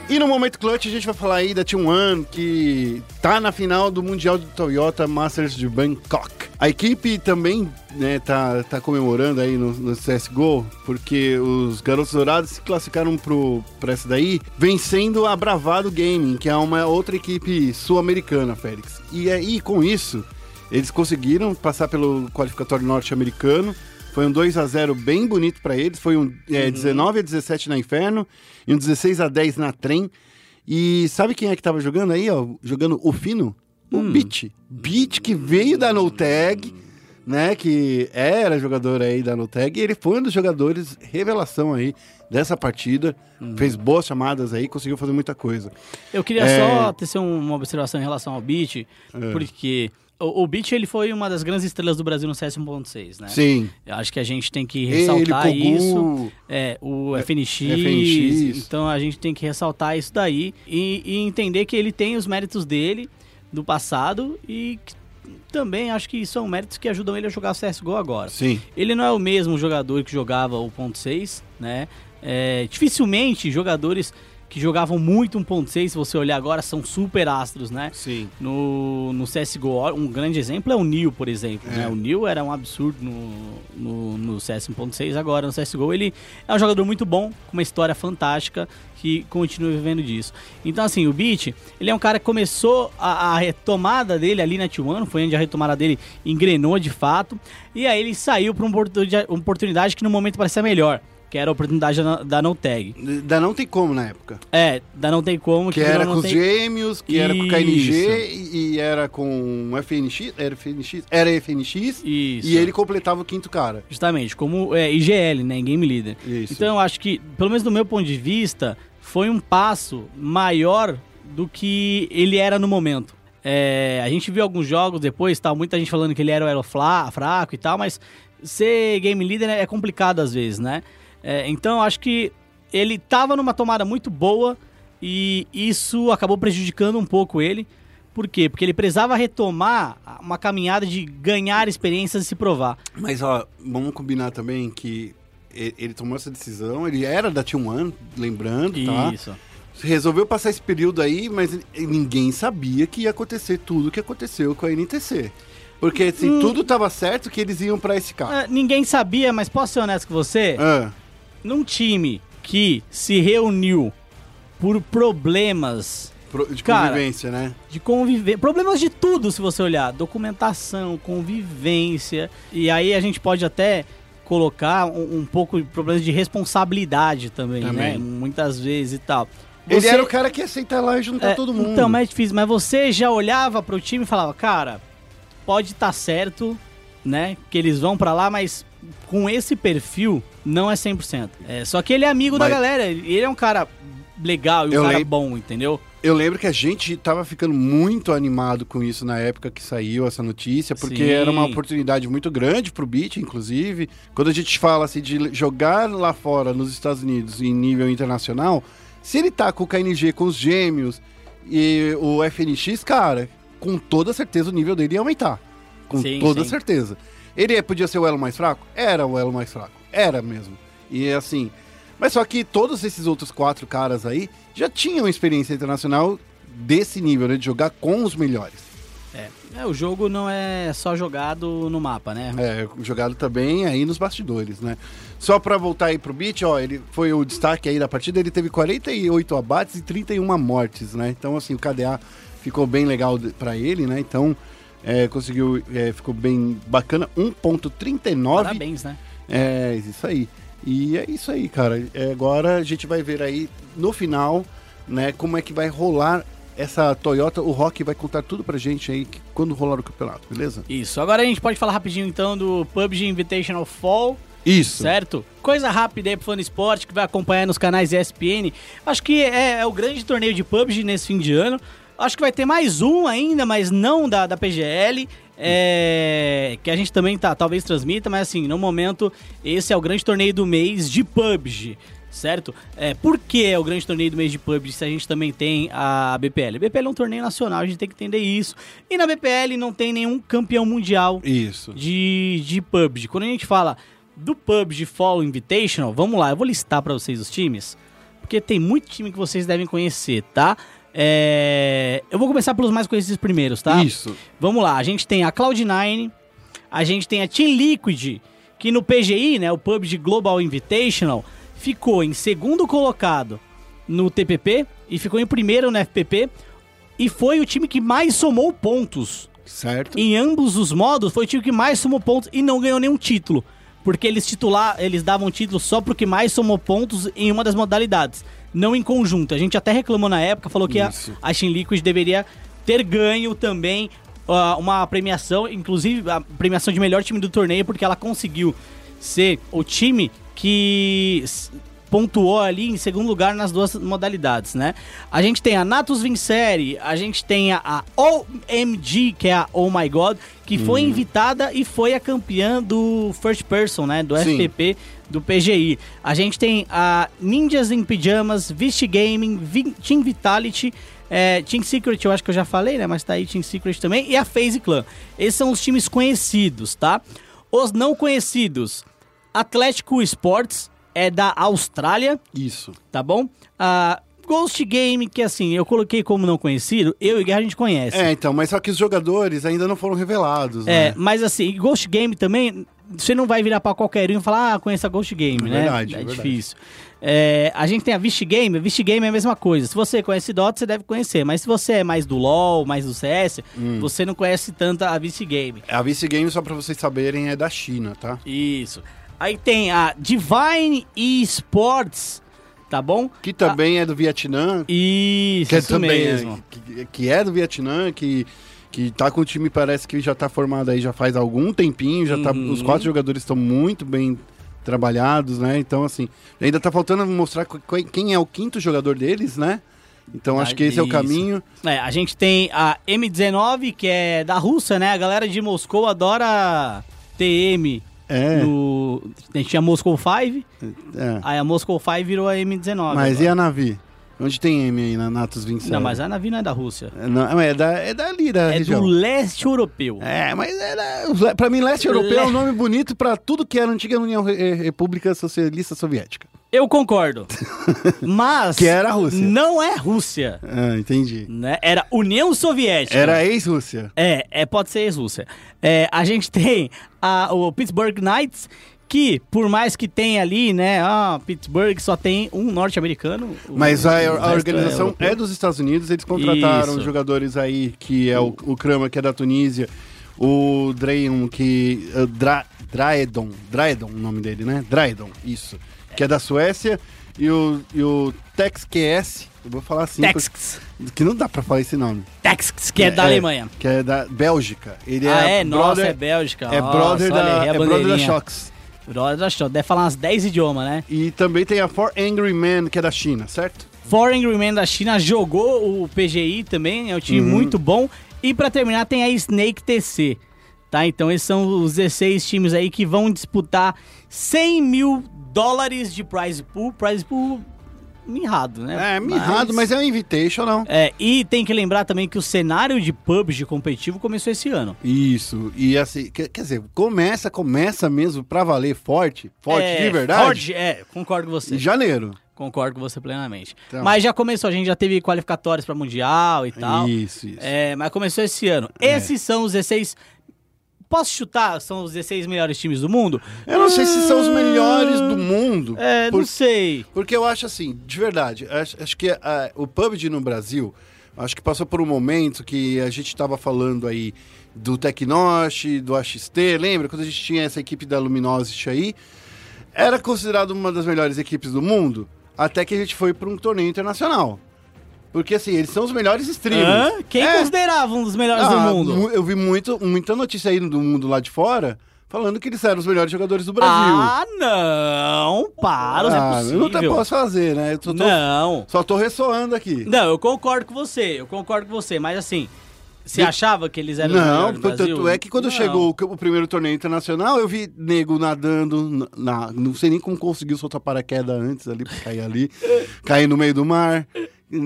E no momento clutch a gente vai falar aí da T1 que tá na final do Mundial do Toyota Masters de Bangkok. A equipe também né, tá, tá comemorando aí no, no CSGO, porque os Garotos Dourados se classificaram pro, pra essa daí, vencendo a Bravado Gaming, que é uma outra equipe sul-americana, Félix. E aí, com isso, eles conseguiram passar pelo qualificatório norte-americano, foi um 2 a 0 bem bonito para eles. Foi um é, 19 a 17 na Inferno e um 16 a 10 na Trem. E sabe quem é que tava jogando aí, ó? Jogando o Fino? O Beat. Beat que veio da No Tag, né? Que era jogador aí da No Tag. E ele foi um dos jogadores revelação aí dessa partida. Fez boas chamadas aí, conseguiu fazer muita coisa. Eu queria É. só tecer uma observação em relação ao Beat, porque o, o Beat ele foi uma das grandes estrelas do Brasil no CS 1.6, né? Sim. Eu acho que a gente tem que Ele, ressaltar Kogu, isso. É, o FNX, FNX. Então a gente tem que ressaltar isso daí e, e entender que ele tem os méritos dele do passado e também acho que são méritos que ajudam ele a jogar CSGO agora. Sim. Ele não é o mesmo jogador que jogava o ponto .6, né? É, dificilmente jogadores que jogavam muito 1.6, se você olhar agora, são super astros, né? Sim. No, no CSGO, um grande exemplo é o Neil, por exemplo. É. Né? O Neil era um absurdo no, no, no CS 1.6, agora no CSGO ele é um jogador muito bom, com uma história fantástica, que continua vivendo disso. Então, assim, o Beat, ele é um cara que começou a, a retomada dele ali na T1, foi onde a retomada dele engrenou de fato, e aí ele saiu para uma oportunidade, uma oportunidade que no momento parecia melhor, que era a oportunidade da, No Tag. Da não tem como na época. É, da Não Tem Como, Que virou era Não com os Tem- gêmeos, que era com o KNG Isso. e, era com FNX. Era FNX? Era FNX. Isso. E ele completava o quinto cara. Justamente, como é, IGL, né? Game Leader. Isso. Então eu acho que, pelo menos do meu ponto de vista, foi um passo maior do que ele era no momento. É, a gente viu alguns jogos depois, tal, muita gente falando que ele era o elo fla- fraco e tal, mas ser game leader é complicado às vezes, né? É, então acho que ele tava numa tomada muito boa e isso acabou prejudicando um pouco ele. Por quê? Porque ele precisava retomar uma caminhada de ganhar experiências e se provar. Mas, ó, vamos combinar também que ele tomou essa decisão, ele era da T1, lembrando, tá? Isso. Resolveu passar esse período aí, mas ninguém sabia que ia acontecer tudo o que aconteceu com a NTC. Porque, assim, Hum. tudo tava certo que eles iam pra esse carro. Ah, ninguém sabia, mas posso ser honesto com você? Ah, Num time que se reuniu por problemas pro- de Cara, convivência, né? de convivência, problemas de tudo, se você olhar, documentação, convivência, e aí a gente pode até colocar um, um pouco de problemas de responsabilidade também, Também. né? Muitas vezes e tal. Ele Você- era o cara que ia sentar lá e juntar É, todo mundo. Então, mas é difícil. Mas você já olhava pro time e falava, cara, pode estar certo, né? Que eles vão pra lá, mas com esse perfil não é 100%. É, só que ele é amigo da Mas- galera. Ele é um cara legal e um Eu cara bom, entendeu? Eu lembro que a gente tava ficando muito animado com isso na época que saiu essa notícia, porque Sim. era uma oportunidade muito grande pro Beat, inclusive. Quando a gente fala assim de jogar lá fora, nos Estados Unidos, em nível internacional, se ele tá com o KNG, com os gêmeos e o FNX, cara, com toda certeza o nível dele ia aumentar. Com Sim, toda sim. certeza. Ele é- podia ser o elo mais fraco? Era o elo mais fraco. Era mesmo. E assim. Mas só que todos esses outros quatro caras aí já tinham experiência internacional desse nível, né? De jogar com os melhores. É. É, o jogo não é só jogado no mapa, né? É, jogado também aí nos bastidores, né? Só pra voltar aí pro beat, ó, ele foi o destaque aí da partida, ele teve 48 abates e 31 mortes, né? Então, assim, o KDA ficou bem legal pra ele, né? Então, é, conseguiu, é, ficou bem bacana, 1.39. Parabéns, né? É, isso aí. E é isso aí, cara. É, agora a gente vai ver aí no final, né, como é que vai rolar essa Toyota. O Rock vai contar tudo pra gente aí quando rolar o campeonato, beleza? Isso. Agora a gente pode falar rapidinho então do PUBG Invitational Fall. Isso. Certo? Coisa rápida aí pro fã esporte que vai acompanhar nos canais ESPN. Acho que é, é o grande torneio de PUBG nesse fim de ano. Acho que vai ter mais um ainda, mas não da, da PGL. é, que a gente também tá, talvez transmita, mas assim, no momento, esse é o grande torneio do mês de PUBG. certo? É, por que é o grande torneio do mês de PUBG se a gente também tem a BPL? A BPL é um torneio nacional, a gente tem que entender isso. E na BPL não tem nenhum campeão mundial Isso. de, de PUBG. Quando a gente fala do PUBG Fall Invitational, vamos lá, eu vou listar pra vocês os times, porque tem muito time que vocês devem conhecer, tá? É, Eu vou começar pelos mais conhecidos primeiros, tá? Isso. Vamos lá, a gente tem a Cloud9, a gente tem a Team Liquid, que no PGI, né, o PUBG Global Invitational, ficou em segundo colocado no TPP e ficou em primeiro no FPP e foi o time que mais somou pontos. Certo? Em ambos os modos, foi o time que mais somou pontos e não ganhou nenhum título. Porque eles titular, eles davam título só pro que mais somou pontos em uma das modalidades, não em conjunto. A gente até reclamou na época, falou que a, Isso. a Team Liquid deveria ter ganho também ah, uma premiação, inclusive a premiação de melhor time do torneio, porque ela conseguiu ser o time que pontuou ali em segundo lugar nas duas modalidades, né? A gente tem a Natus Vincere, a gente tem a, a OMG, que é a Oh My God, que foi invitada e foi a campeã do First Person, né? Do Sim. FPP, do PGI. A gente tem a Ninjas em Pijamas, Vist Gaming, Team Vitality, é, Team Secret, eu acho que eu já falei, né? Mas tá aí Team Secret também. E a FaZe Clan. Esses são os times conhecidos, tá? Os não conhecidos. Atlético Sports é da Austrália, Isso. tá bom? A Ghost Game, que assim, eu coloquei como não conhecido, eu e Guerra a gente conhece. É, então, mas só que os jogadores ainda não foram revelados, É, né? mas assim, Ghost Game também, você não vai virar pra qualquer um e falar, ah, conheço a Ghost Game, né? Verdade, é verdade. difícil. É, a gente tem a Vist Game, a Vist Game é a mesma coisa. Se você conhece Dota, você deve conhecer, mas se você é mais do LoL, mais do CS, Hum. você não conhece tanto a Vist Game. A Vice Game, só pra vocês saberem, é da China, tá? Isso. Aí tem a Divine Esports, tá bom? Que também é do Vietnã. Isso, Que é isso também mesmo. É, que, que é do Vietnã, que, que tá com o time, parece que já tá formado aí já faz algum tempinho, já tá, Uhum. os quatro jogadores estão muito bem trabalhados, né? Então, assim, ainda tá faltando mostrar qu- qu- quem é o quinto jogador deles, né? Então, acho que esse é o Isso. caminho. É, a gente tem a M19, que é da Rússia, né? A galera de Moscou adora TM. É, No... A gente tinha Moscow 5, é. aí a Moscow 5 virou a M19. Mas agora. e a Navi? Onde tem M aí na Natus 27? Não, mas a Navi não é da Rússia. É, não, é, da, é dali da É região. do leste europeu. É, mas era, pra mim, leste europeu é um nome bonito pra tudo que era a antiga União Re- República Socialista Soviética. Eu concordo. Mas. Que era a Rússia. Não é Rússia. Ah, entendi. Né? Era União Soviética. Era ex-Rússia. É, é, pode ser ex-Rússia. É, a gente tem a, o Pittsburgh Knights, que por mais que tenha ali, né, ah, Pittsburgh só tem um norte-americano. Mas a, o a resto organização europeu. é, dos Estados Unidos, eles contrataram Isso. jogadores aí, que é o, o Krama, que é da Tunísia, o Drayon, que... eh, Dra, Draedon, Draedon o nome dele, né? Draedon, isso. Que é da Suécia, e o, e o Tex QS, eu vou falar assim, porque- que não dá pra falar esse nome. Texas, que é, da Alemanha. Que é da Bélgica. Ele ah, é, é? Nossa, brother, é Bélgica. é Nossa, brother olha da, a é brother da. Shox. Brother da Shox. Deve falar umas 10 idiomas, né? E também tem a For Angry Men, que é da China, certo? Foreign Agreement da China jogou o PGI também, é um time Uhum. muito bom. E pra terminar tem a Snake TC, tá? Então esses são os 16 times aí que vão disputar 100 mil dólares de prize pool. Prize pool mirrado, né? É, mirrado, mas, é um invitation, não. É, e tem que lembrar também que o cenário de PUBG competitivo começou esse ano. Isso, e assim, quer, quer dizer, começa, começa mesmo pra valer forte, forte é, de verdade, Forte, é, concordo com você. em janeiro. Concordo com você plenamente. Então. Mas já começou, a gente já teve qualificatórios pra Mundial e tal. Isso, isso. É, mas começou esse ano. Esses são os 16. Posso chutar? São os 16 melhores times do mundo? Eu não sei se são os melhores do mundo, É, por- não sei. porque eu acho assim, de verdade, acho, acho que ah, o PUBG no Brasil, acho que passou por um momento que a gente estava falando aí do Tecnosh, do AXT, lembra? Quando a gente tinha essa equipe da Luminosity aí, era considerado uma das melhores equipes do mundo, até que a gente foi para um torneio internacional. Porque assim, eles são os melhores streamers. Hã? Quem É. considerava um dos melhores Ah, do mundo? mu- Eu vi muito, muita notícia aí do mundo lá de fora falando que eles eram os melhores jogadores do Brasil. Ah, não! Para, não é Ah, possível. eu não te posso fazer, né? Tô- Não. só tô ressoando aqui. Não, eu concordo com você, eu concordo com você, mas assim, Você achava que eles eram Não, Brasil? tanto é que quando Não. chegou o, o primeiro torneio internacional, eu vi nego nadando, na, não sei nem como conseguiu soltar paraquedas antes ali, pra cair ali, cair no meio do mar.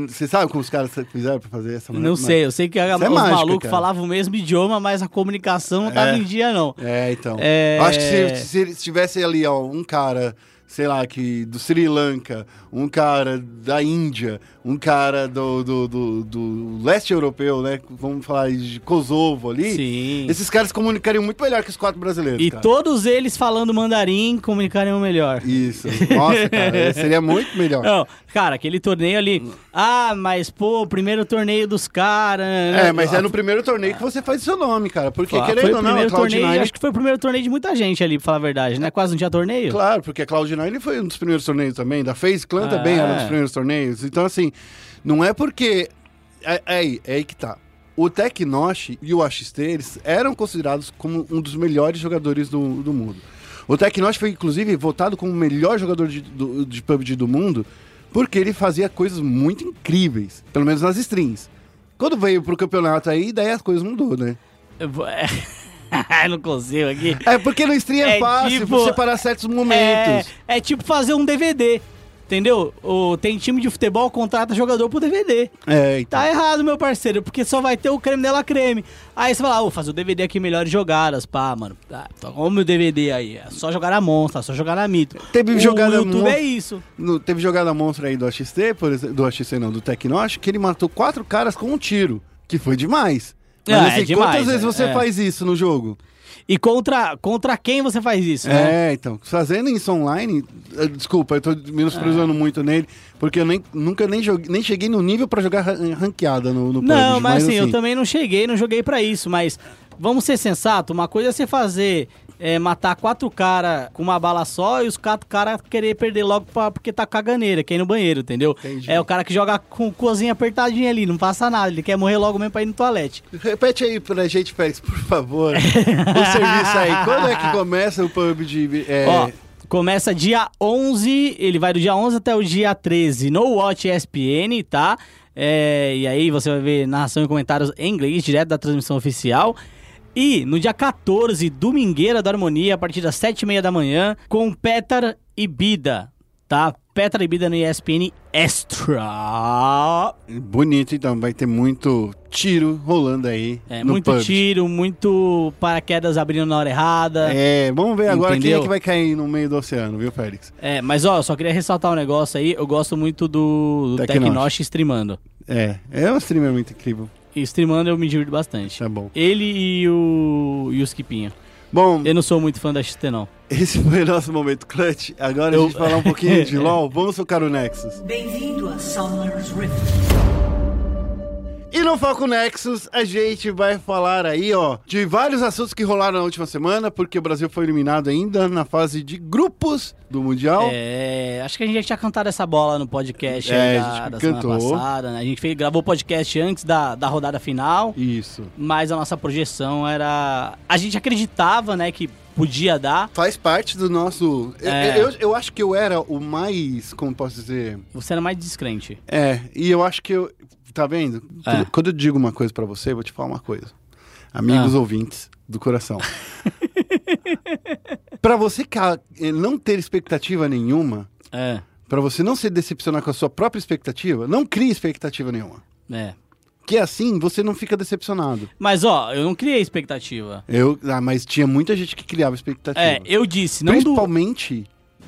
Você sabe como os caras fizeram pra fazer essa Não sei, eu sei que a- é os mágica, malucos cara. falavam o mesmo idioma, mas a comunicação não tava É. em dia, não. É, então. É. Acho que se, se tivesse ali, ó, um cara, sei lá, que do Sri Lanka, um cara da Índia, um cara do, do, do, do leste europeu, né? Vamos falar de Kosovo ali. Sim. Esses caras comunicariam muito melhor que os quatro brasileiros. E cara. todos eles falando mandarim comunicariam melhor. Isso. Nossa, cara, seria muito melhor. Não, cara, aquele torneio ali. Ah, mas pô, o primeiro torneio dos caras. né? É, mas é no primeiro torneio que você faz seu nome, cara. Porque, Ah, querendo ou não, a torneio, Cloud9... acho que foi o primeiro torneio de muita gente ali, pra falar a verdade, né? Quase não tinha torneio. Claro, porque a Cloud9 foi um dos primeiros torneios também. Da FaZe Clan também era um dos É. primeiros torneios. Então, assim, não é porque... É, é aí, é aí que tá. O Tecnosh e o AXT, eles eram considerados como um dos melhores jogadores do, do mundo. O Tecnosh foi, inclusive, votado como o melhor jogador de, do, de PUBG do mundo porque ele fazia coisas muito incríveis. Pelo menos nas streams. Quando veio pro campeonato aí, daí as coisas mudou, né? Não consigo aqui. É porque no stream é, É fácil tipo- separar certos É, momentos. é tipo fazer um DVD. Entendeu? O, tem time de futebol contrata jogador pro DVD. É, então. Tá errado, meu parceiro, porque só vai ter o creme dela creme. Aí você fala, ah, vou fazer o DVD aqui melhores jogadas, pá, mano. Tá, toma o meu DVD aí. É só jogar na monstra, é só jogar na mito. Teve o jogada YouTube mon- é isso. No- teve jogada monstra aí do AXT, por exemplo, do AXT não, do Tecnosh, que ele matou quatro caras com um tiro, que foi demais. Mas Ah, é assim, demais, quantas vezes é, você é. faz isso no jogo? E contra, contra quem você faz isso, né? É, então, fazendo isso online, desculpa, eu tô menosprezando muito nele, porque eu nem, nunca nem, joguei, nem cheguei no nível pra jogar ran- ranqueada no, no Não, PUBG, mas assim, eu também não cheguei, não joguei pra isso, mas vamos ser sensato, uma coisa é você fazer é, matar quatro caras com uma bala só e os quatro caras querer perder logo pra, porque tá caganeira, quer ir no banheiro, entendeu? Entendi. É o cara que joga com cozinha apertadinha ali, não passa nada, ele quer morrer logo mesmo pra ir no toalete. Repete aí pra gente, Félix, por favor, o serviço aí. Quando é que começa o PUBG? É, Ó, começa dia 11, ele vai do dia 11 até o dia 13 no Watch ESPN, tá? É, e aí você vai ver narração e comentários em inglês, direto da transmissão oficial. E no dia 14, Domingueira da Harmonia, a partir das 7h30 da manhã, com Petar e Bida, tá? Petar e Bida no ESPN Extra. Bonito, então, vai ter muito tiro rolando aí. É, muito PUBG. tiro, muito paraquedas abrindo na hora errada. É, vamos ver agora quem é Entendeu? que vai cair no meio do oceano, viu, Félix? É, mas ó, só queria ressaltar um negócio aí. Eu gosto muito do, do. Tecnosh streamando. É, é um streamer muito incrível. E streamando eu me divirto bastante. Tá bom. Ele e o, e o Skipinho. Bom, Eu não sou muito fã da XT, não. esse foi o nosso momento clutch. Agora Eu- a gente falar um pouquinho de LoL. Vamos tocar o Nexus. Bem-vindo a Summer's Rift. E no Foco Nexus, a gente vai falar aí, ó, de vários assuntos que rolaram na última semana, porque o Brasil foi eliminado ainda na fase de grupos do Mundial. É, acho que a gente já tinha cantado essa bola no podcast É, aí a da, gente da cantou. semana passada. Né? A gente fez, gravou o podcast antes da, da rodada final, Isso. mas a nossa projeção era... A gente acreditava, né, que podia dar. Faz parte do nosso. eu- É. Eu, eu acho que eu era o mais. Como posso dizer? Você era mais descrente. É, e eu acho que eu. Tá vendo? É. Quando, eu digo uma coisa pra você, eu vou te falar uma coisa. Amigos Ah. ouvintes do coração. Pra você eh, não ter expectativa nenhuma, É, pra você não se decepcionar com a sua própria expectativa, não crie expectativa nenhuma. é. Que assim você não fica decepcionado. Mas, ó, eu não criei expectativa. Eu, ah, mas tinha muita gente que criava expectativa. É, eu disse, não do...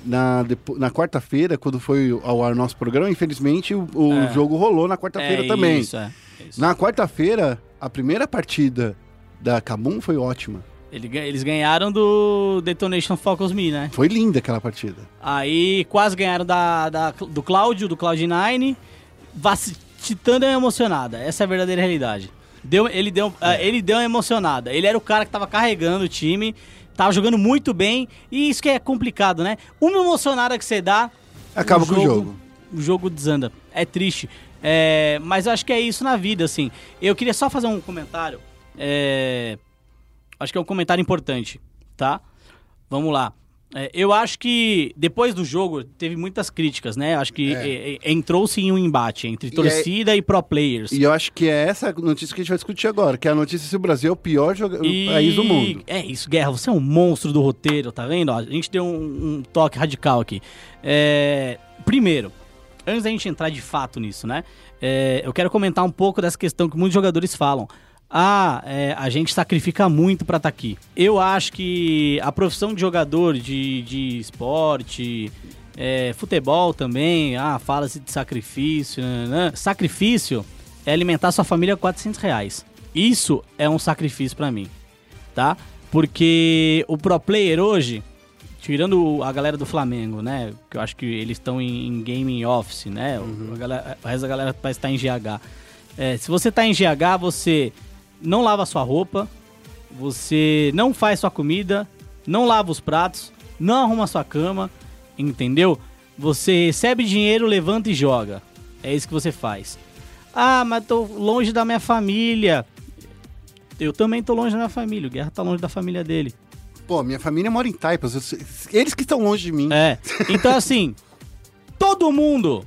Na, na quarta-feira, quando foi ao ar nosso programa, infelizmente o, o É. jogo rolou na quarta-feira É também. Isso, é. Isso. Na quarta-feira, a primeira partida da Kabum foi ótima. Eles ganharam do Detonation Focus Me, né? Foi linda aquela partida. Aí quase ganharam da, da- do Cláudio, do Cloud9. Vacitando deu uma emocionada. Essa é a verdadeira realidade. Deu, ele, deu, ah, ele deu uma emocionada. Ele era o cara que tava carregando o time, tava jogando muito bem. E isso que é complicado, né? Uma emocionada que você dá. Acaba com o jogo. O jogo desanda. É triste. É, mas eu acho que é isso na vida, assim. Eu queria só fazer um comentário. É, acho que é um comentário importante, tá? Vamos lá. É, eu acho que depois do jogo teve muitas críticas, né? Acho que É. é, é, entrou-se em um embate entre torcida e, pro players. E eu acho que é essa notícia que a gente vai discutir agora, que é a notícia se o Brasil é o pior joga- país do mundo. É isso, Guerra, você é um monstro do roteiro, tá vendo? Ó, a gente deu um, um toque radical aqui. É, primeiro, antes da gente entrar de fato nisso, né? é, eu quero comentar um pouco dessa questão que muitos jogadores falam. Ah, é, a gente sacrifica muito pra estar aqui. Eu acho que a profissão de jogador de, de esporte, é, futebol também, ah, fala-se de sacrifício. nananã. Sacrifício é alimentar sua família com 400 reais. Isso é um sacrifício pra mim, tá? Porque o pro player hoje, tirando a galera do Flamengo, né? Que eu acho que eles estão em, em gaming office, né? O, a galera, o resto da galera parece estar em GH. É, se você tá em GH, você não lava sua roupa, você não faz sua comida, não lava os pratos, não arruma sua cama, entendeu? Você recebe dinheiro, levanta e joga. É isso que você faz. Ah, mas tô longe da minha família. Eu também tô longe da minha família. O Guerra tá longe da família dele. Pô, minha família mora em Taipas, eles que estão longe de mim. É. Então, assim, todo mundo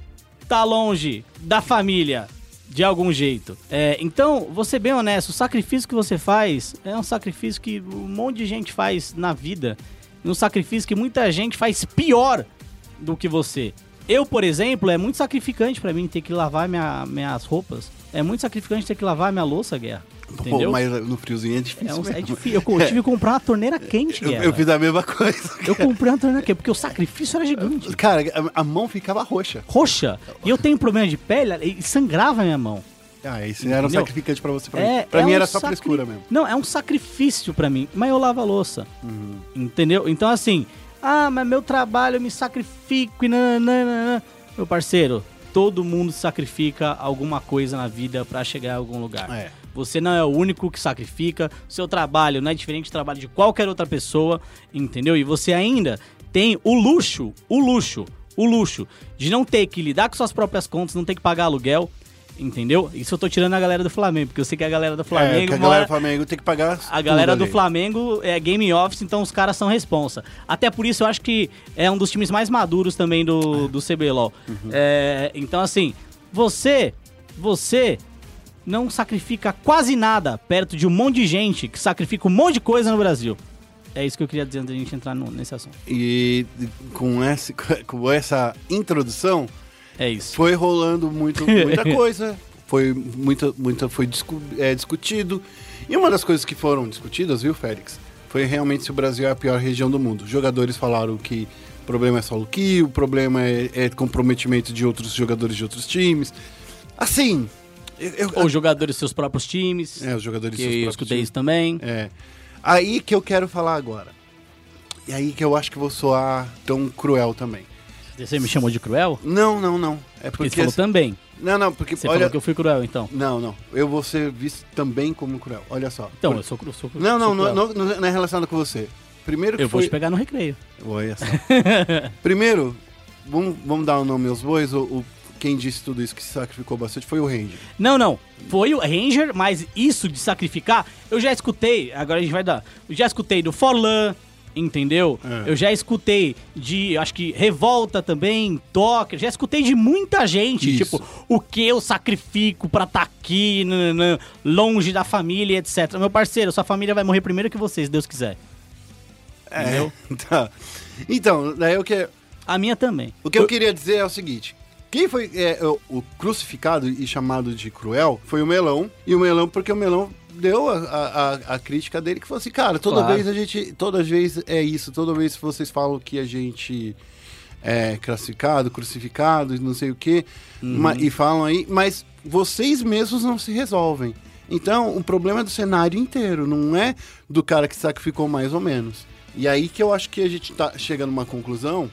tá longe da família de algum jeito. É, então, ser bem honesto, o sacrifício que você faz é um sacrifício que um monte de gente faz na vida. Um sacrifício que muita gente faz pior do que você. Eu, por exemplo, é muito sacrificante pra mim ter que lavar minha- minhas roupas. É muito sacrificante ter que lavar minha louça, Guerra. Entendeu? Pô, mas no friozinho é É, difícil. um- é difícil. Eu co- tive que comprar uma torneira quente, Eu, eu fiz a mesma coisa. Eu comprei uma torneira quente, porque o sacrifício era gigante. Cara, a, a mão ficava roxa. roxa. E eu tenho problema de pele e sangrava a minha mão. Ah, isso era um Entendeu? sacrificante pra você. Pra É, mim, pra é mim um era só sacri- frescura mesmo. Não, é um sacrifício pra mim. Mas eu lavo a louça. Entendeu? Então, assim, ah, mas meu trabalho eu me sacrifico e nananana. Meu parceiro, todo mundo sacrifica alguma coisa na vida pra chegar a algum lugar. É. Você não é o único que sacrifica. Seu trabalho não é diferente do trabalho de qualquer outra pessoa, entendeu? E você ainda tem o luxo, o luxo, o luxo de não ter que lidar com suas próprias contas, não ter que pagar aluguel, entendeu? Isso eu tô tirando a galera do Flamengo, porque eu sei que a galera do é, Flamengo que a galera do Flamengo tem que pagar. a galera do ali. Flamengo é game office, então os caras são responsa. Até por isso eu acho que é um dos times mais maduros também do, do CBLOL. Uhum. É, então, assim, você, você não sacrifica quase nada perto de um monte de gente que sacrifica um monte de coisa no Brasil. É isso que eu queria dizer antes da gente entrar no- nesse assunto. E com essa, com essa introdução, É isso. foi rolando muito, muita coisa. Foi, muita, muita, foi discu- é, discutido. E uma das coisas que foram discutidas, viu, Félix? Foi realmente se o Brasil é a pior região do mundo. Jogadores falaram que o problema é solo kill, o problema é, é comprometimento de outros jogadores de outros times. Assim. Eu- eu- Ou jogadores seus próprios times. é, os jogadores que seus eu próprios escutei times. isso também. É. Aí que eu quero falar agora. E aí que eu acho que vou soar tão cruel também. Você me chamou de cruel? Não, não, não. É Porque porque. você falou também. Não, não, porque. Você olha. falou que eu fui cruel, então. Não, não. Eu vou ser visto também como cruel. Olha só. Então, Por- eu sou, cru- sou cru- Não, não, sou não, cruel. não, não, não é relacionado com você. Primeiro que Eu vou foi. te pegar no recreio. Olha só. Primeiro, vamos, vamos dar o nome aos bois. O, o- quem disse tudo isso que se sacrificou bastante foi o Ranger. Não, não. Foi o Ranger, mas isso de sacrificar, eu já escutei. Agora a gente vai dar. Eu já escutei do Forlan, entendeu? É. Eu já escutei de, acho que Revolta também, Docker. Já escutei de muita gente. Isso. Tipo, o que eu sacrifico pra estar aqui, nananã, longe da família, etc. Meu parceiro, sua família vai morrer primeiro que você, se Deus quiser. Entendeu? Tá. Então, daí eu que, A minha também. o que eu queria dizer é o seguinte. Quem foi é, o, o crucificado e chamado de cruel foi o Melão. E o Melão, porque o Melão deu a, a, a- a crítica dele que falou assim, cara, toda Claro. vez a gente. Toda vez é isso, toda vez vocês falam que a gente é classificado, crucificado e não sei o quê, ma- e falam aí, mas vocês mesmos não se resolvem. Então, o problema é do cenário inteiro, não é do cara que sacrificou mais ou menos. E aí que eu acho que a gente tá chegando numa conclusão,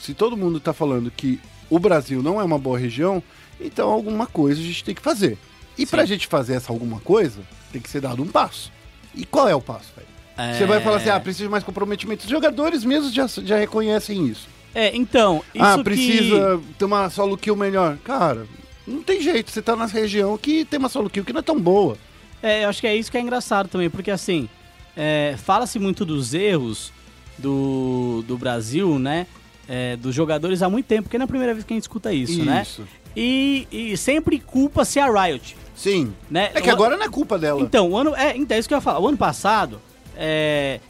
se todo mundo tá falando que o Brasil não é uma boa região, então alguma coisa a gente tem que fazer. E pra gente fazer essa alguma coisa, tem que ser dado um passo. E qual é o passo, velho? Você vai falar assim, ah, precisa de mais comprometimento. Os jogadores mesmos já, já reconhecem isso. É, então, isso ah, que- precisa ter uma solo kill melhor. Cara, não tem jeito. Você tá na região que tem uma solo kill que não é tão boa. É, eu acho que é isso que é engraçado também, porque assim, é, fala-se muito dos erros do, do Brasil, né? É, dos jogadores há muito tempo, porque não é a primeira vez que a gente escuta isso, né? Isso. E, e sempre culpa-se a Riot. Sim. Né? É que O- agora não é culpa dela. Então, o ano, é, então, é isso que eu ia falar. O ano passado, é,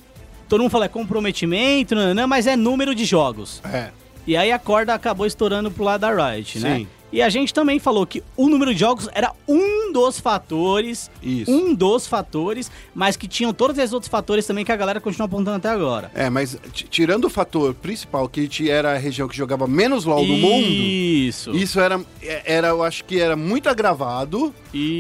todo mundo fala é comprometimento, nananã, mas é número de jogos. É. E aí a corda acabou estourando pro lado da Riot, né? Sim. E a gente também falou que o número de jogos era um dos fatores, Isso. um dos fatores, mas que tinham todos esses outros fatores também que a galera continua apontando até agora. É, mas tirando o fator principal, que a gente era a região que jogava menos LOL do mundo, Isso. isso era, é- era, eu acho que era muito agravado.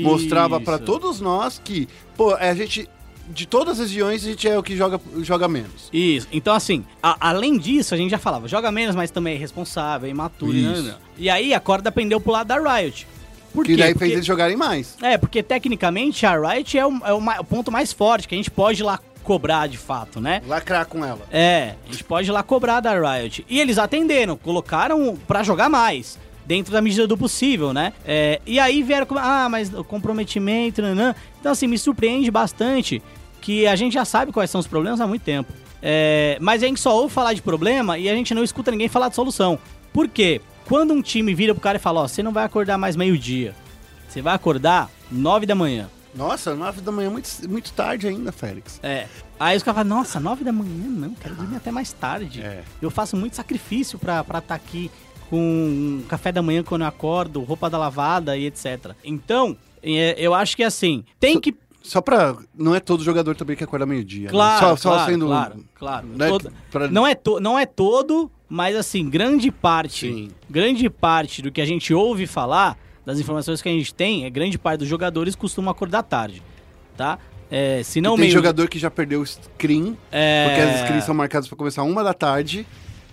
Mostrava pra Isso. todos nós que, pô, a gente, de todas as regiões, a gente é o que joga, joga menos. Isso. Então, assim, a- além disso, a gente já falava, joga menos, mas também é irresponsável, é imaturo. Não, não, não. E aí a corda pendeu pro lado da Riot. Por que quê? daí Porque- fez eles jogarem mais. É, porque tecnicamente a Riot é, o, é o o ponto mais forte, que a gente pode ir lá cobrar de fato, né? Lacrar com ela. É, a gente pode ir lá cobrar da Riot. E eles atenderam, colocaram pra jogar mais. Dentro da medida do possível, né? É, e aí vieram com. Ah, mas o comprometimento, nanã. Então, assim, me surpreende bastante que a gente já sabe quais são os problemas há muito tempo. É, mas a gente só ouve falar de problema e a gente não escuta ninguém falar de solução. Por quê? Quando um time vira pro cara e fala: Ó, você não vai acordar mais meio-dia. Você vai acordar nove da manhã. Nossa, nove da manhã é muito, muito tarde ainda, Félix. É. Aí os caras falam, nossa, nove da manhã não, quero dormir até mais tarde. É. Eu faço muito sacrifício pra estar aqui com café da manhã quando eu acordo, roupa da lavada e etc. Então, é, eu acho que assim, tem que. Só pra. Não é todo jogador também que acorda meio-dia. né? Claro, Só, só claro, sendo. claro, claro. né, Todo- pra- não, é to- não é todo, mas assim, grande parte, Sim. grande parte do que a gente ouve falar, das informações que a gente tem, é grande parte dos jogadores costumam acordar tarde, tá? É, se não tem meio jogador que já perdeu o screen, É. porque as screens são marcadas pra começar uma da tarde,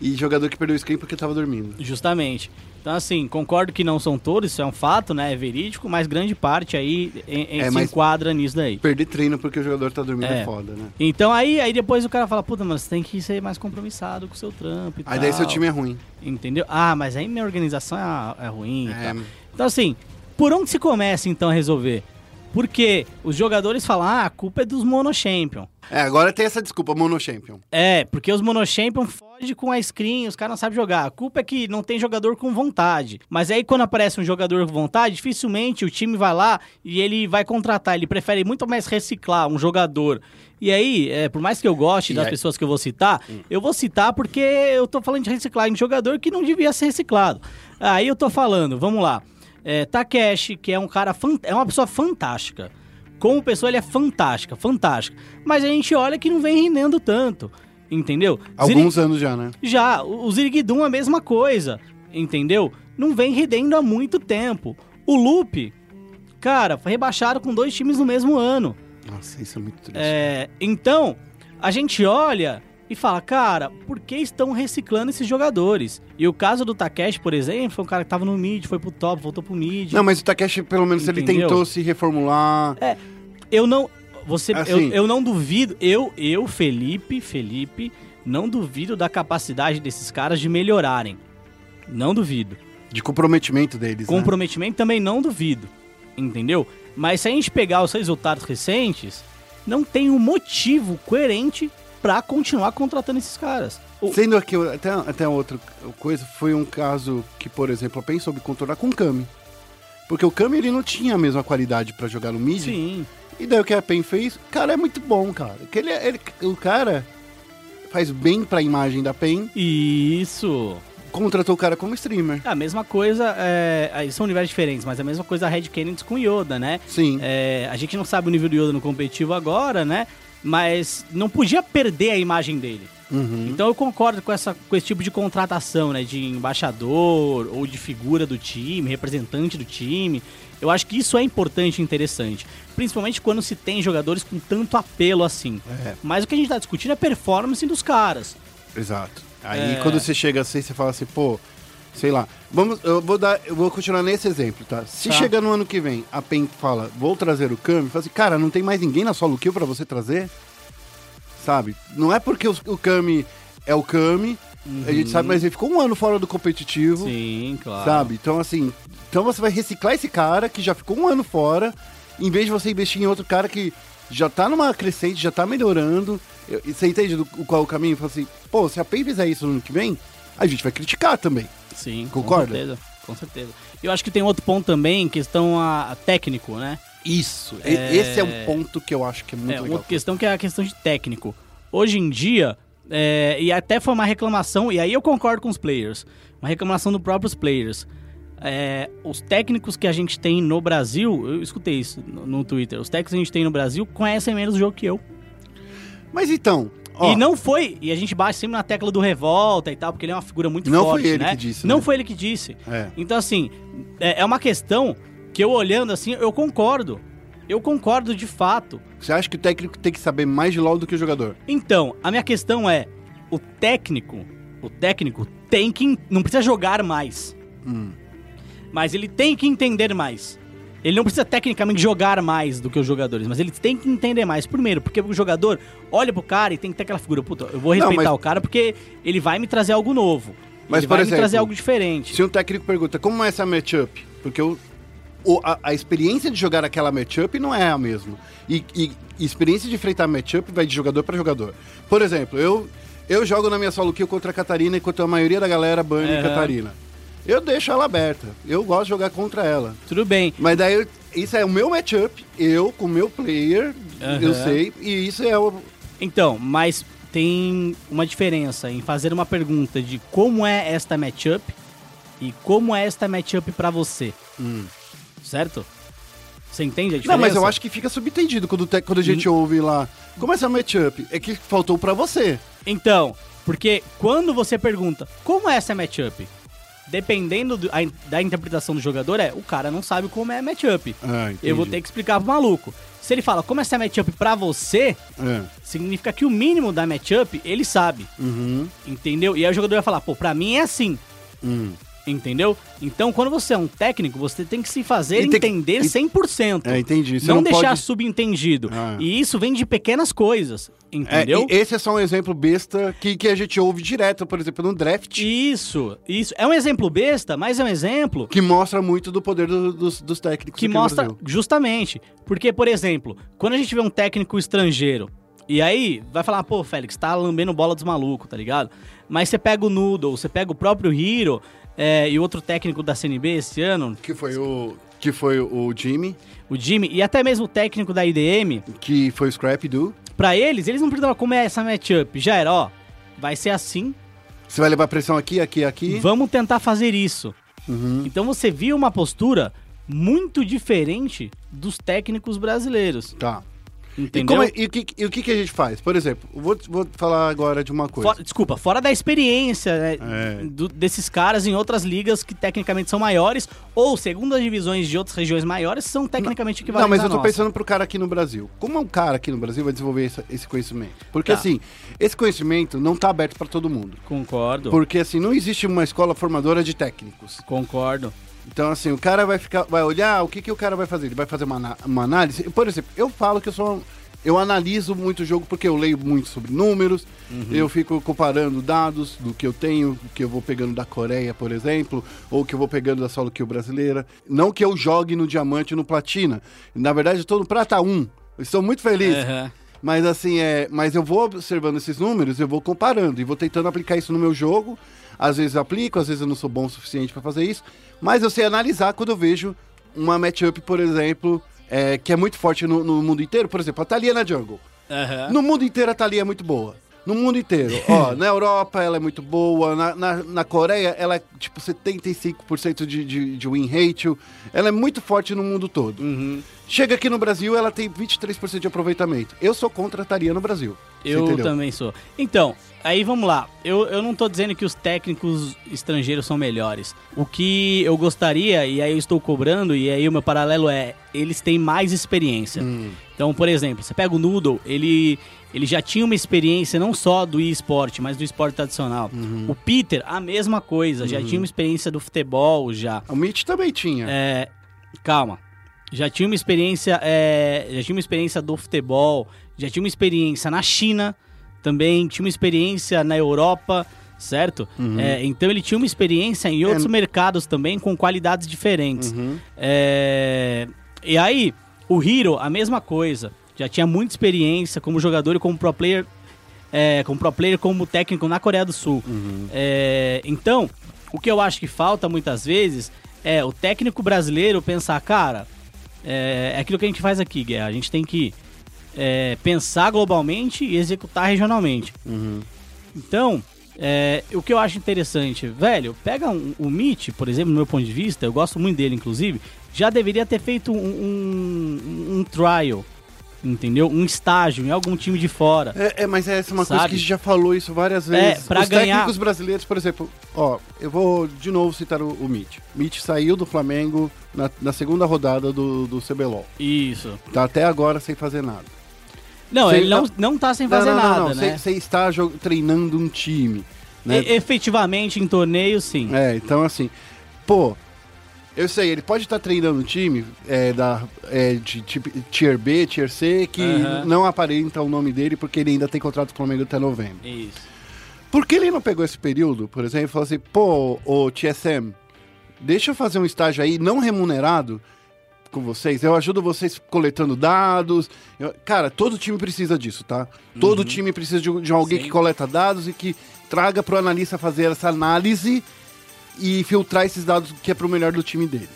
e jogador que perdeu o screen porque tava dormindo. Justamente. Então, assim, concordo que não são todos, isso é um fato, né? É verídico, mas grande parte aí em- em- É, se mas- enquadra nisso daí. Perder treino porque o jogador tá dormindo é, É. foda, né? Então aí, aí depois o cara fala, puta, mano, você tem que ser mais compromissado com o seu trampo e Aí daí tal. seu time é ruim. Entendeu? Ah, mas aí minha organização é, é ruim É. Então, assim, por onde se começa então a resolver? Porque os jogadores falam, ah, a culpa é dos monochampion. É, agora tem essa desculpa, Mono Champion. É, porque os monochampion fogem com a screen, os caras não sabem jogar. A culpa é que não tem jogador com vontade. Mas aí quando aparece um jogador com vontade, dificilmente o time vai lá e ele vai contratar. Ele prefere muito mais reciclar um jogador. E aí, é, por mais que eu goste E das aí- pessoas que eu vou citar, eu vou citar porque eu tô falando de reciclagem de jogador que não devia ser reciclado. Aí eu tô falando, vamos lá. É, Takeshi, que é um cara, é uma pessoa fantástica. Como pessoa, ele é fantástica, fantástica. Mas a gente olha que não vem rendendo tanto, entendeu? Alguns anos já, né? Já, o o Ziriguidum a mesma coisa, entendeu? Não vem rendendo há muito tempo. O Loop, cara, foi rebaixado com dois times no mesmo ano. Nossa, isso é muito triste. É, então, a gente olha e fala, cara, por que estão reciclando esses jogadores? E o caso do Takeshi, por exemplo, foi um cara que tava no mid, foi pro top, voltou pro mid. Não, mas o Takeshi, pelo menos, ele Entendeu? tentou se reformular. Eu não. Você, Assim. eu, eu não duvido. Eu, eu, Felipe, Felipe, não duvido da capacidade desses caras de melhorarem. Não duvido. De comprometimento deles, né? Comprometimento também não duvido. Entendeu? Mas se a gente pegar os resultados recentes, não tem um motivo coerente pra continuar contratando esses caras. Sendo aqui, até, até outra coisa, foi um caso que, por exemplo, a PEN soube contornar com o Kami. Porque o Kami, ele não tinha a mesma qualidade pra jogar no mid. Sim. E daí o que a PEN fez, cara, é muito bom, cara. Que ele, ele, o cara faz bem pra imagem da PEN, Isso. contratou o cara como streamer. A mesma coisa, é, aí são universos diferentes, mas a mesma coisa a Red Kennedy com o Yoda, né? Sim. É, a gente não sabe o nível do Yoda no competitivo agora, né? Mas não podia perder a imagem dele. Uhum. Então eu concordo com, essa, com esse tipo de contratação, né? De embaixador ou de figura do time, representante do time. Eu acho que isso é importante e interessante. Principalmente quando se tem jogadores com tanto apelo assim. É. Mas o que a gente tá discutindo é a performance dos caras. Exato. Aí É. quando você chega assim, você fala assim, pô, sei lá. Vamos, eu vou dar, eu vou continuar nesse exemplo, tá? Se Tá. chegar no ano que vem, a PEN fala, vou trazer o Kami, fala assim, cara, não tem mais ninguém na solo kill pra você trazer? Sabe? Não é porque o, o Kami é o Kami, a gente sabe, mas ele ficou um ano fora do competitivo. Sim, claro. Sabe? Então, assim, então você vai reciclar esse cara que já ficou um ano fora, em vez de você investir em outro cara que já tá numa crescente, já tá melhorando. Você entende do, qual é o caminho? Fala assim, pô, se a PEN fizer isso no ano que vem, a gente vai criticar também. Sim, Concorda? com certeza. Com certeza. Eu acho que tem outro ponto também, questão a, a técnico, né? Isso. É. Esse é um ponto que eu acho que é muito é, legal. outra questão que é a questão de técnico. Hoje em dia, é, e até foi uma reclamação, e aí eu concordo com os players, uma reclamação dos próprios players. É, os técnicos que a gente tem no Brasil, eu escutei isso no, no Twitter, os técnicos que a gente tem no Brasil conhecem menos o jogo que eu. Mas então, ó, E não foi, e a gente bate sempre na tecla do Revolta e tal, porque ele é uma figura muito Não forte, foi ele né? que disse, Não né? foi ele que disse. É. Então, assim, é, é uma questão que eu olhando assim, eu concordo. Eu concordo de fato. você acha que o técnico tem que saber mais de LoL do que o jogador? Então, a minha questão é, o técnico, o técnico tem que não precisa jogar mais, Hum. mas ele tem que entender mais. Ele não precisa tecnicamente jogar mais do que os jogadores, mas ele tem que entender mais. Primeiro, porque o jogador olha pro cara e tem que ter aquela figura, puta, eu vou respeitar mas- o cara porque ele vai me trazer algo novo. Mas, ele vai exemplo, me trazer algo diferente. Se um técnico pergunta como é essa matchup, porque o, o- a, a experiência de jogar aquela matchup não é a mesma. E, e experiência de enfrentar matchup vai de jogador para jogador. Por exemplo, eu, eu jogo na minha solo kill contra a Catarina, enquanto a maioria da galera banha a Catarina. Eu deixo ela aberta. Eu gosto de jogar contra ela. Tudo bem. Mas daí, eu- isso é o meu matchup, eu com o meu player, eu Aham. sei, e isso é o... Então, mas tem uma diferença em fazer uma pergunta de como é esta matchup e como é esta matchup pra você. Certo? Você entende a diferença? Não, mas eu acho que fica subentendido quando, te- quando a gente ouve lá. Como é essa matchup? É que faltou pra você. Então, porque quando você pergunta como é essa matchup, dependendo do- a da interpretação do jogador, é o cara não sabe como é matchup. Ah. Eu vou ter que explicar pro maluco. Se ele fala como é essa matchup pra você, É. significa que o mínimo da matchup ele sabe. Uhum. Entendeu? E aí o jogador vai falar, pô, pra mim é assim. Hum. Entendeu? Então, quando você é um técnico, você tem que se fazer tem entender e- 100%. É, entendi. Você não, não deixar pode- subentendido. Ah. E isso vem de pequenas coisas. É, Entendeu? e esse é só um exemplo besta que, que a gente ouve direto, por exemplo, no draft, Isso, isso. É um exemplo besta, mas é um exemplo que mostra muito do poder do- dos, dos técnicos que mostra justamente. Porque, por exemplo, quando a gente vê um técnico estrangeiro, e aí vai falar, pô, Félix, tá lambendo bola dos malucos, tá ligado? Mas você pega o Noodle, você pega o próprio Hero é, e outro técnico da CNB esse ano, Que foi o que foi o Jimmy, o Jimmy, e até mesmo o técnico da IDM, que foi o Scrap do. pra eles, eles não perguntavam como é essa matchup. Já era, ó, vai ser assim, Você vai levar pressão aqui, aqui, aqui. vamos tentar fazer isso. Uhum. Então você viu uma postura muito diferente dos técnicos brasileiros. Tá. E, Entendeu? como é- e o que, e o que que a gente faz? Por exemplo, vou, vou falar agora de uma coisa. Fora- desculpa, fora da experiência né, É. do- desses caras em outras ligas que tecnicamente são maiores, ou segundo as divisões de outras regiões maiores, são tecnicamente equivalentes Não, mas eu tô nossa. pensando pro cara aqui no Brasil. Como um cara aqui no Brasil vai desenvolver esse, esse conhecimento? Porque Tá. assim, esse conhecimento não tá aberto para todo mundo. Concordo, Porque assim, não existe uma escola formadora de técnicos. concordo. Então assim, o cara vai ficar, vai olhar, o que que o cara vai fazer? Ele vai fazer uma, uma análise. Por exemplo, eu falo que eu sou eu analiso muito o jogo porque eu leio muito sobre números, eu fico comparando dados do que eu tenho, que eu vou pegando da Coreia, por exemplo, ou que eu vou pegando da solo kill brasileira. Não que eu jogue no diamante e no platina. Na verdade, eu tô no prata 1. Eu estou muito feliz. Aham. Mas assim, é. Mas eu vou observando esses números, eu vou comparando e vou tentando aplicar isso no meu jogo. Às vezes eu aplico, às vezes eu não sou bom o suficiente para fazer isso. Mas eu sei analisar quando eu vejo uma matchup, por exemplo, é, que é muito forte no, no mundo inteiro. Por exemplo, a Thalia na jungle. Aham. No mundo inteiro a Thalia é muito boa. No mundo inteiro. Ó, na Europa ela é muito boa. Na, na, na Coreia ela é tipo 75% de, de, de win ratio. Ela é muito forte no mundo todo. Uhum. Chega aqui no Brasil, ela tem 23% de aproveitamento. Eu sou contra a Thalia no Brasil. Eu também sou. Então, aí vamos lá. Eu, eu não tô dizendo que os técnicos estrangeiros são melhores. O que eu gostaria, e aí eu estou cobrando, e aí o meu paralelo é, eles têm mais experiência. Hum. Então, por exemplo, você pega o Noodle, ele, ele já tinha uma experiência não só do esporte, mas do esporte tradicional. Uhum. O Peter, a mesma coisa, já tinha uma experiência do futebol, já. O Mitch também tinha. É, calma. Já tinha uma experiência, é, já tinha uma experiência do futebol, já tinha uma experiência na China, também tinha uma experiência na Europa, certo? É, então ele tinha uma experiência em outros mercados também com qualidades diferentes. Uhum. É, e aí, o Hiro, a mesma coisa. já tinha muita experiência como jogador e como pro player, é, como pro player, como técnico na Coreia do Sul. É, então, o que eu acho que falta muitas vezes é o técnico brasileiro pensar, cara, é, é aquilo que a gente faz aqui, Guerra. A gente tem que é, pensar globalmente e executar regionalmente. Então, é, o que eu acho interessante, velho, pega um- o Mitch, por exemplo, no meu ponto de vista, eu gosto muito dele, inclusive, já deveria ter feito um, um, um trial, entendeu? Um estágio em algum time de fora. É, é, mas essa é uma coisa Sabe? que a gente já falou isso várias É, vezes. pra Os ganhar- técnicos brasileiros, por exemplo, ó, eu vou de novo citar o, o Mitch. Mitch saiu do Flamengo na, na segunda rodada do, do CBLOL. Isso. Tá até agora sem fazer nada. Não, Sem- ele não, não tá sem fazer não, não, nada, não, né? Sem, sem estar jo- treinando um time. Né? E- efetivamente, em torneio, sim. É, então assim, pô, eu sei, ele pode estar treinando um time é, da, é, de tipo, Tier B, Tier C, que Aham. não aparenta o nome dele porque ele ainda tem contrato com o Flamengo até novembro. Isso. Por que ele não pegou esse período, por exemplo, e falou assim, pô, ô TSM, deixa eu fazer um estágio aí não remunerado com vocês, eu ajudo vocês coletando dados. Eu- cara, todo time precisa disso, tá? Todo time precisa de, de alguém Sim. que coleta dados e que traga pro analista fazer essa análise e filtrar esses dados que é pro melhor do time dele.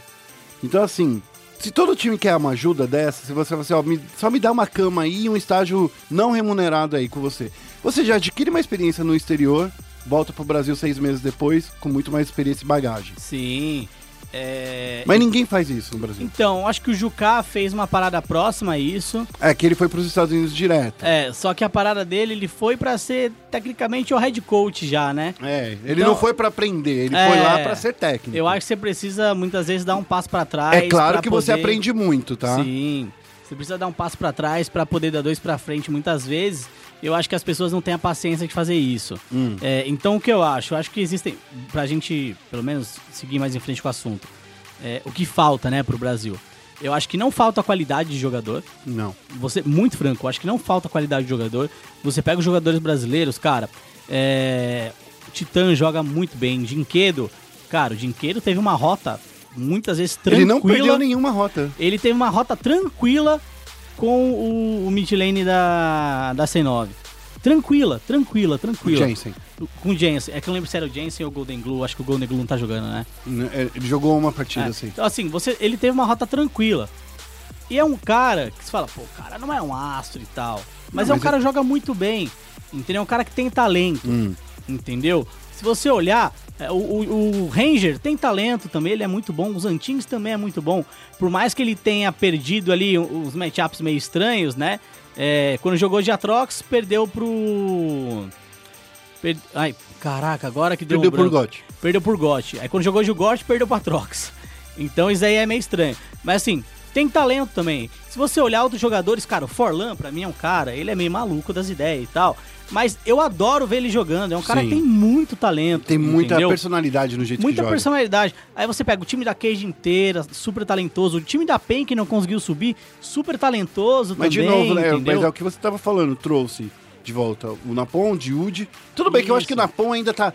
Então, assim, se todo time quer uma ajuda dessa, se você fala assim, ó, me- só me dá uma cama aí e um estágio não remunerado aí com você. Você já adquire uma experiência no exterior, volta pro Brasil seis meses depois, com muito mais experiência e bagagem. Sim. É... Mas ninguém faz isso no Brasil. Então, acho que o Juká fez uma parada próxima a isso. É que ele foi pros Estados Unidos direto. É, só que a parada dele, ele foi pra ser tecnicamente o head coach já, né? É, ele Então- não foi pra aprender, ele É, foi lá pra ser técnico. Eu acho que você precisa muitas vezes dar um passo pra trás. é claro que você poder- aprende muito, tá? Sim. Você precisa dar um passo pra trás pra poder dar dois pra frente muitas vezes. Eu acho que as pessoas não têm a paciência de fazer isso. Hum. É, então o que eu acho? Eu acho que existem, pra gente, pelo menos, seguir mais em frente com o assunto, é, o que falta, né, pro Brasil? Eu acho que não falta qualidade de jogador. Não. Ser muito franco, eu acho que não falta qualidade de jogador. Você pega os jogadores brasileiros, cara, é, o Titã joga muito bem. Dinquedo, cara, o Dinquedo teve uma rota muitas vezes tranquila. Ele não perdeu nenhuma rota. Ele teve uma rota tranquila com o, o mid lane da, da C9. Tranquila, tranquila, tranquila. Jensen. Com o Jensen. É que eu não lembro se era o Jensen ou o Golden Glue. Acho que o Golden Glue não tá jogando, né? É, Ele jogou uma partida É. assim. Então, assim, você, ele teve uma rota tranquila. E é um cara que você fala, pô, o cara não é um astro e tal. Mas Não, é um mas cara que joga muito bem. Entendeu? É um cara que tem talento. Hum. Entendeu? Se você olhar, é, o, o- o Ranger tem talento também, ele é muito bom. Os Antins também é muito bom. Por mais que ele tenha perdido ali os matchups meio estranhos, né? É, quando jogou de Atrox, perdeu pro. per- Ai, caraca, agora que deu Perdeu um por. Gotti. Perdeu por Got. Aí quando jogou de Got, perdeu pra Trox. Então isso aí é meio estranho. Mas assim, tem talento também. Se você olhar outros jogadores, cara, o Forlan pra mim é um cara, ele é meio maluco das ideias e tal. Mas eu adoro ver ele jogando. É um cara Sim. que tem muito talento. Tem muita entendeu? personalidade no jeito que Muita joga. personalidade. Aí você pega o time da Cage inteira, super talentoso. O time da PEN que não conseguiu subir, super talentoso Mas de também, novo, né? entendeu? Mas é o que você tava falando, trouxe de volta o Napon, o Diude. Tudo bem que eu acho que o Isso. Napon ainda tá,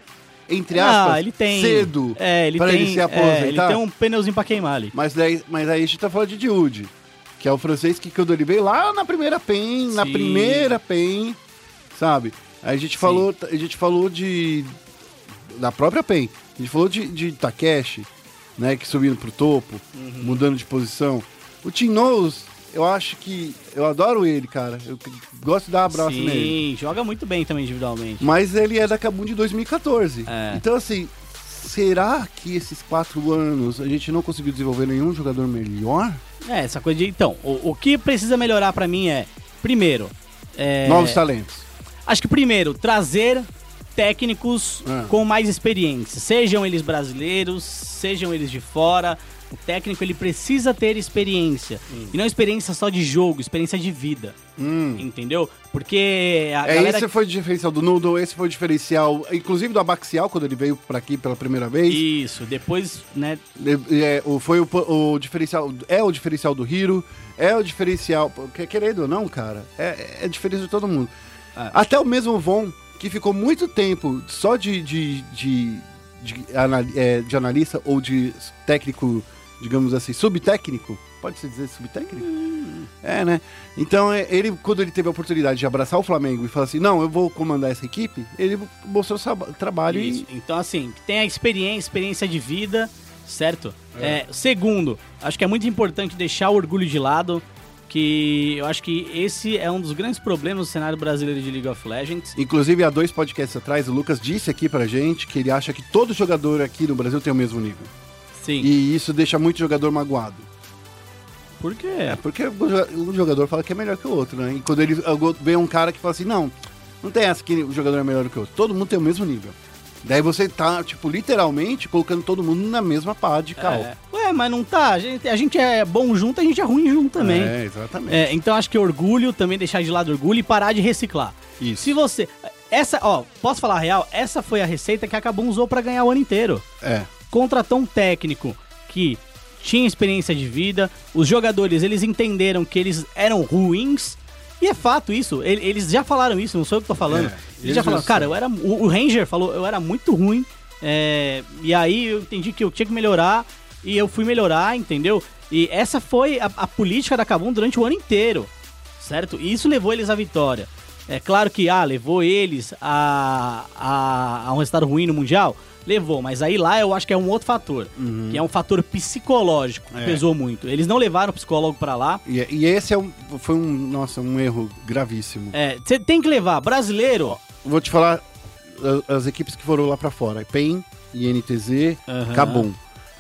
entre aspas, ah, ele tem. cedo é, ele pra tem, ele se é, aposentar. ele tem um pneuzinho pra queimar ali. Mas, daí, mas aí a gente tá falando de Diude, que é o francês que quando ele veio lá na primeira PEN, na Sim. primeira PEN, sabe? A gente falou, a gente falou de da própria PEN. A gente falou de, de Takeshi, né, que subindo pro topo, Uhum. mudando de posição. O Tim Knowles, eu acho que eu adoro ele, cara. Eu gosto de dar um abraço Sim, nele. joga muito bem também individualmente. Mas ele é da Kabum de 2014. É. Então, assim, será que esses quatro anos a gente não conseguiu desenvolver nenhum jogador melhor? É, essa coisa de. Então, o, o que precisa melhorar pra mim é, primeiro, é, Novos talentos. Acho que primeiro, trazer técnicos Ah. com mais experiência. Sejam eles brasileiros, sejam eles de fora. O técnico ele precisa ter experiência. E não experiência só de jogo, experiência de vida. Hum. Entendeu? Porque a É, galera. esse foi o diferencial do Noodle, esse foi o diferencial, inclusive do Abaxial, quando ele veio pra aqui pela primeira vez. Isso, depois, né? É, o, foi o, o diferencial, é o diferencial do Hiro, é o diferencial, querendo ou não, cara, é, é diferença de todo mundo. É. Até o mesmo Von, que ficou muito tempo só de, de, de, de, é, de analista ou de técnico, digamos assim, subtécnico, Pode-se dizer subtécnico? É, né? Então, é, ele, quando ele teve a oportunidade de abraçar o Flamengo e falar assim, não, eu vou comandar essa equipe, ele mostrou seu trabalho Isso. e... Então, assim, tem a experiência, experiência de vida, certo? É, segundo, acho que é muito importante deixar o orgulho de lado, que eu acho que esse é um dos grandes problemas do cenário brasileiro de League of Legends. Inclusive, há dois podcasts atrás, o Lucas disse aqui pra gente que ele acha que todo jogador aqui no Brasil tem o mesmo nível. Sim. E isso deixa muito jogador magoado. Por quê? É, porque o jogador fala que é melhor que o outro, né? E quando ele vem um cara que fala assim, não, não tem essa que o jogador é melhor que o outro. Todo mundo tem o mesmo nível. Daí você tá, tipo, literalmente colocando todo mundo na mesma pá de cal. É. Ué, mas não tá. A gente, a gente é bom junto, a gente é ruim junto também. É, exatamente. É, então acho que orgulho, também deixar de lado orgulho e parar de reciclar. Isso. Se você. Essa, ó, posso falar a real? Essa foi a receita que a usou pra ganhar o ano inteiro. É. Contratou um técnico que tinha experiência de vida, os jogadores eles entenderam que eles eram ruins. E é fato isso, ele- eles já falaram isso, não sou eu que tô falando. É, eles eles já falaram, cara, eu era. O, o Ranger falou, eu era muito ruim. é, e aí eu entendi que eu tinha que melhorar e eu fui melhorar, entendeu? E essa foi a, a política da Kabum durante o ano inteiro, certo? E isso levou eles à vitória. É claro que, ah, levou eles a, a, a um resultado ruim no Mundial? Levou, mas aí lá eu acho que é um outro fator, que é um fator psicológico, que É. pesou muito. Eles não levaram o psicólogo pra lá. E, e esse é um, foi um, nossa, um erro gravíssimo. É, você tem que levar. Brasileiro, Vou te falar a- as equipes que foram lá pra fora. PEN, INTZ, Aham. Kabum.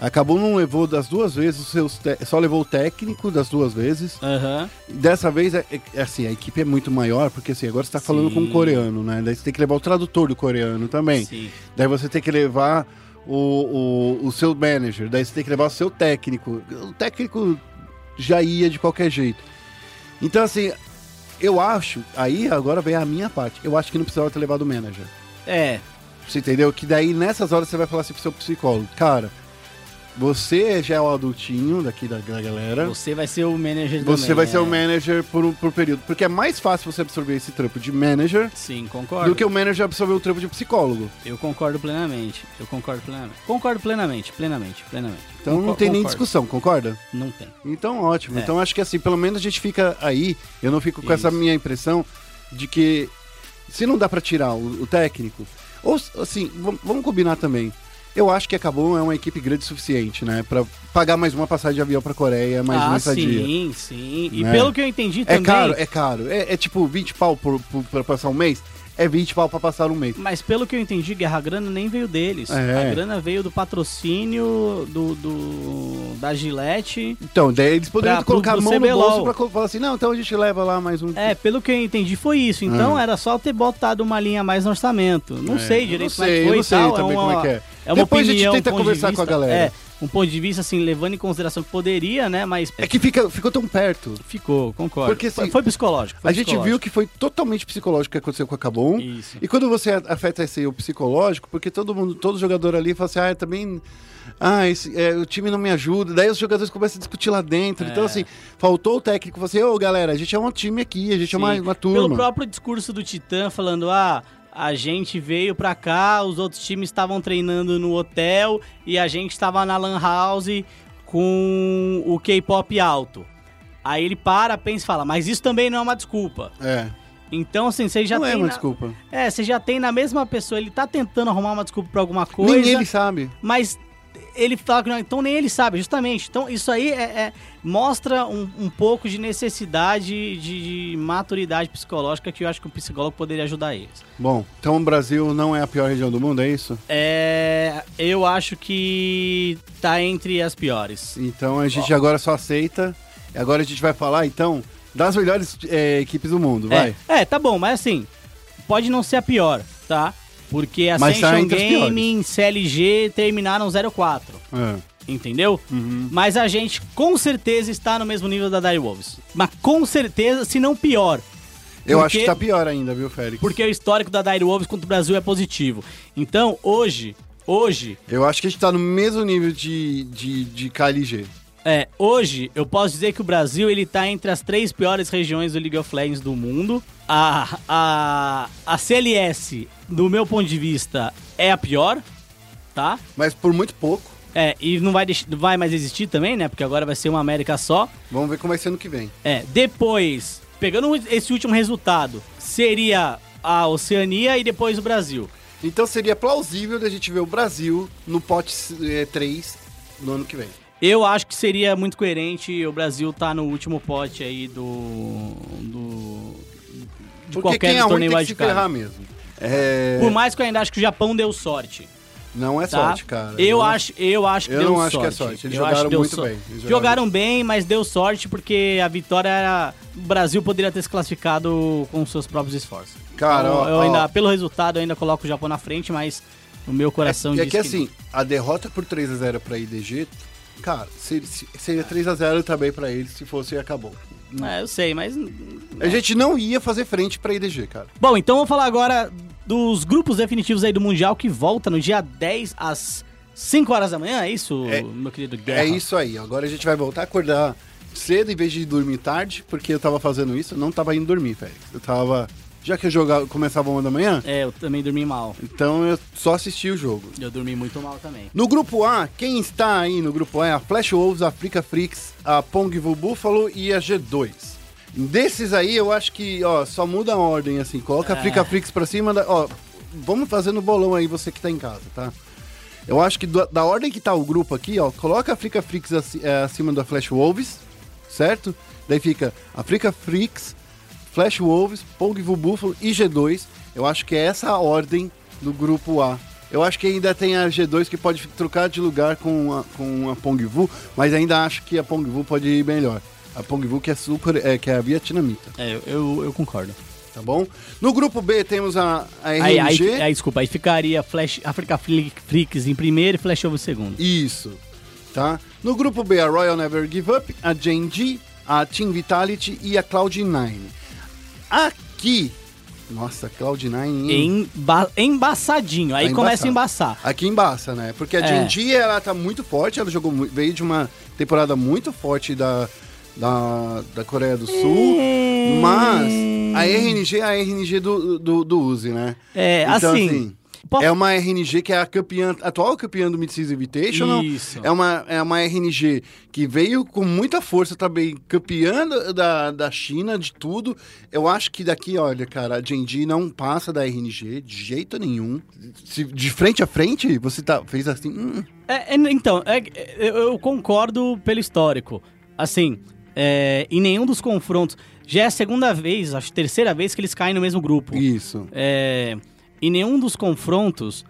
A Kabum não levou das duas vezes os seus... Só levou o técnico das duas vezes. aham, Dessa vez, é, é- assim, a equipe é muito maior, porque assim, agora você tá falando Sim. com um coreano, né? Daí você tem que levar o tradutor do coreano também. sim. Daí você tem que levar o, o, o seu manager, daí você tem que levar o seu técnico. O técnico já ia de qualquer jeito. Então, assim, eu acho, aí agora vem a minha parte, eu acho que não precisava ter levado o manager. É, Você entendeu? Que daí nessas horas você vai falar assim pro seu psicólogo, cara, você já é o adultinho daqui da, da galera. você vai ser o manager Você também, vai ser é. o manager por, um- por período. Porque é mais fácil você absorver esse trampo de manager Sim, concordo. do que o manager absorver o trampo de psicólogo. Eu concordo plenamente. Eu concordo plenamente. Concordo plenamente, plenamente, plenamente. Então não tem nem concordo. discussão, concorda? Não tem. Então ótimo. É. Então acho que assim, pelo menos a gente fica aí. Eu não fico com essa Isso. minha impressão de que se não dá pra tirar o, o técnico, ou assim, vam- vamos combinar também. Eu acho que a Kabum é uma equipe grande o suficiente, né? Pra pagar mais uma passagem de avião pra Coreia, mais uma ah, estadia. sim, sim. E Né? pelo que eu entendi É também... caro, é caro. É, é tipo 20 pau por, por, pra passar um mês? É 20 pau pra passar um mês. Mas pelo que eu entendi, Guerra Grana nem veio deles. É. A grana veio do patrocínio do, do da Gillette. Então, daí eles poderiam Pra- colocar a mão pro no CBLOL. bolso pra falar assim, não, então a gente leva lá mais um. É, pelo que eu entendi foi isso. Então Ah. era só ter botado uma linha mais no orçamento. Não É, sei direito não como é sei, que foi não sei tal. também uma, como é que é. É uma Depois a gente opinião, tenta conversar com a galera. É, um ponto de vista assim, levando em consideração que poderia, né, mas É que fica, ficou tão perto. ficou, concordo. Porque, assim, foi, psicológico. foi a gente viu que foi totalmente psicológico o que aconteceu com a Cabum. Isso. E quando você afeta esse o psicológico, porque todo mundo, todo jogador ali fala assim, ah, também. Ah, esse, é, o time não me ajuda. Daí os jogadores começam a discutir lá dentro. Então, É. assim, faltou o técnico. Falou assim, ô galera, a gente é um time aqui, a gente é uma, Sim. uma Pelo turma. próprio discurso do Titã falando, ah, a gente veio pra cá, os outros times estavam treinando no hotel e a gente estava na lan house com o K-pop alto. Aí ele para, pensa e fala, mas isso também não é uma desculpa. É, Então, assim, você já não tem. é uma na- desculpa. É, você já tem na mesma pessoa, ele tá tentando arrumar uma desculpa pra alguma coisa. Nem ele sabe. Mas ele fala que não, então nem ele sabe, justamente. Então isso aí é, é- mostra um, um pouco de necessidade de, de maturidade psicológica que eu acho que o psicólogo poderia ajudar eles. Bom, então o Brasil não é a pior região do mundo, é isso? É, eu acho que tá entre as piores. Então a gente agora só aceita. Agora a gente vai falar, então, das melhores é, equipes do mundo, vai. É, é, tá bom, mas assim, pode não ser a pior, tá? Porque a Mas tá Ascension entre as Gaming, CLG terminaram 04. É. Entendeu? Uhum. Mas a gente com certeza está no mesmo nível da Dire Wolves. Mas com certeza, se não pior. Eu Porque- acho que tá pior ainda, viu, Félix? Porque o histórico da Dire Wolves contra o Brasil é positivo. Então, hoje, hoje, Eu acho que a gente tá no mesmo nível de, de, de KLG. É, hoje eu posso dizer que o Brasil ele tá entre as três piores regiões do League of Legends do mundo. A, a, a CLS, do meu ponto de vista, é a pior, tá? Mas por muito pouco. É, e não vai, deix- vai mais existir também, né? Porque agora vai ser uma América só. Vamos ver como vai ser ano que vem. É, depois, pegando esse último resultado, seria a Oceania e depois o Brasil. Então seria plausível da gente ver o Brasil no pote 3 no ano que vem. Eu acho que seria muito coerente o Brasil tá no último pote aí do. do de Porque qualquer quem é ruim torneio tem que se mesmo. É... Por mais que eu ainda acho que o Japão deu sorte. Não é Tá? sorte, cara. Eu Não- acho, eu acho que Eu deu não sorte. acho que é sorte. Eles Eu jogaram que muito sorte. bem. Eles Jogaram... jogaram- bem, mas deu sorte porque a vitória era. O Brasil poderia ter se classificado com seus próprios esforços. Cara, Então, ó, eu ó. ainda, pelo resultado, eu ainda coloco o Japão na frente, mas o meu coração É, é diz que assim, a derrota por 3x0 pra IDG, cara, seria, seria 3x0 também pra eles se fosse e acabou. não. É, eu sei, mas. A gente não ia fazer frente pra IDG, cara. Bom, então vamos falar agora dos grupos definitivos aí do Mundial que volta no dia 10 às 5 horas da manhã, é isso, É- meu querido Guerra? É isso aí. Agora a gente vai voltar a acordar cedo em vez de dormir tarde, porque eu tava fazendo isso, eu não tava indo dormir, Félix. Eu tava. Já que eu jogava, começava uma da manhã, É, eu também dormi mal. então eu só assisti o jogo. Eu dormi muito mal também. No grupo A, quem está aí no grupo A é a Flash Wolves, a Africa Freaks, a Pongvu Buffalo e a G2. Desses aí, eu acho que, ó, só muda a ordem, assim. Coloca a Africa Freaks pra cima da. Ó, vamos fazendo bolão aí, você que tá em casa, tá? Eu acho que da, da ordem que tá o grupo aqui, ó, coloca a Africa Freaks é, acima da Flash Wolves, certo? Daí fica Africa Freaks, Flash Wolves, Pongvu Buffalo e G2. Eu acho que é essa a ordem do grupo A. Eu acho que ainda tem a G2 que pode trocar de lugar com a, com a Pongvu, mas ainda acho que a Pongvu pode ir melhor. A Pongvu que é super, é, que é a vietnamita, É, eu, eu, concordo. tá bom? No grupo B temos a, a Aí, aí, RNG. aí, desculpa, aí ficaria Flash, Africa Freaks em primeiro e Flash Over em segundo. Isso, tá? No grupo B, a Royal Never Give Up, a Gen.G, a Team Vitality e a Cloud9. Aqui, nossa, Cloud9... hein? Emba embaçadinho, aí Tá começa a embaçar. Aqui embaça, né? Porque a É. Ela tá muito forte, ela jogou, veio de uma temporada muito forte da, da, da Coreia do Sul, mas a RNG é a RNG do, do, do Uzi, né? É, assim, po- é uma RNG que é a campeã, atual campeã do Mid-Season Invitational. Isso. É uma, é uma RNG que veio com muita força também, campeã da, da China, de tudo. Eu acho que daqui, olha, cara, a Genji não passa da RNG de jeito nenhum. Se, de frente a frente, você tá, fez assim. hum, É, é, então, é, é, eu, concordo pelo histórico. Assim, é, em nenhum dos confrontos. Já é a segunda vez, acho que terceira vez que eles caem no mesmo grupo. isso. É, em nenhum dos confrontos,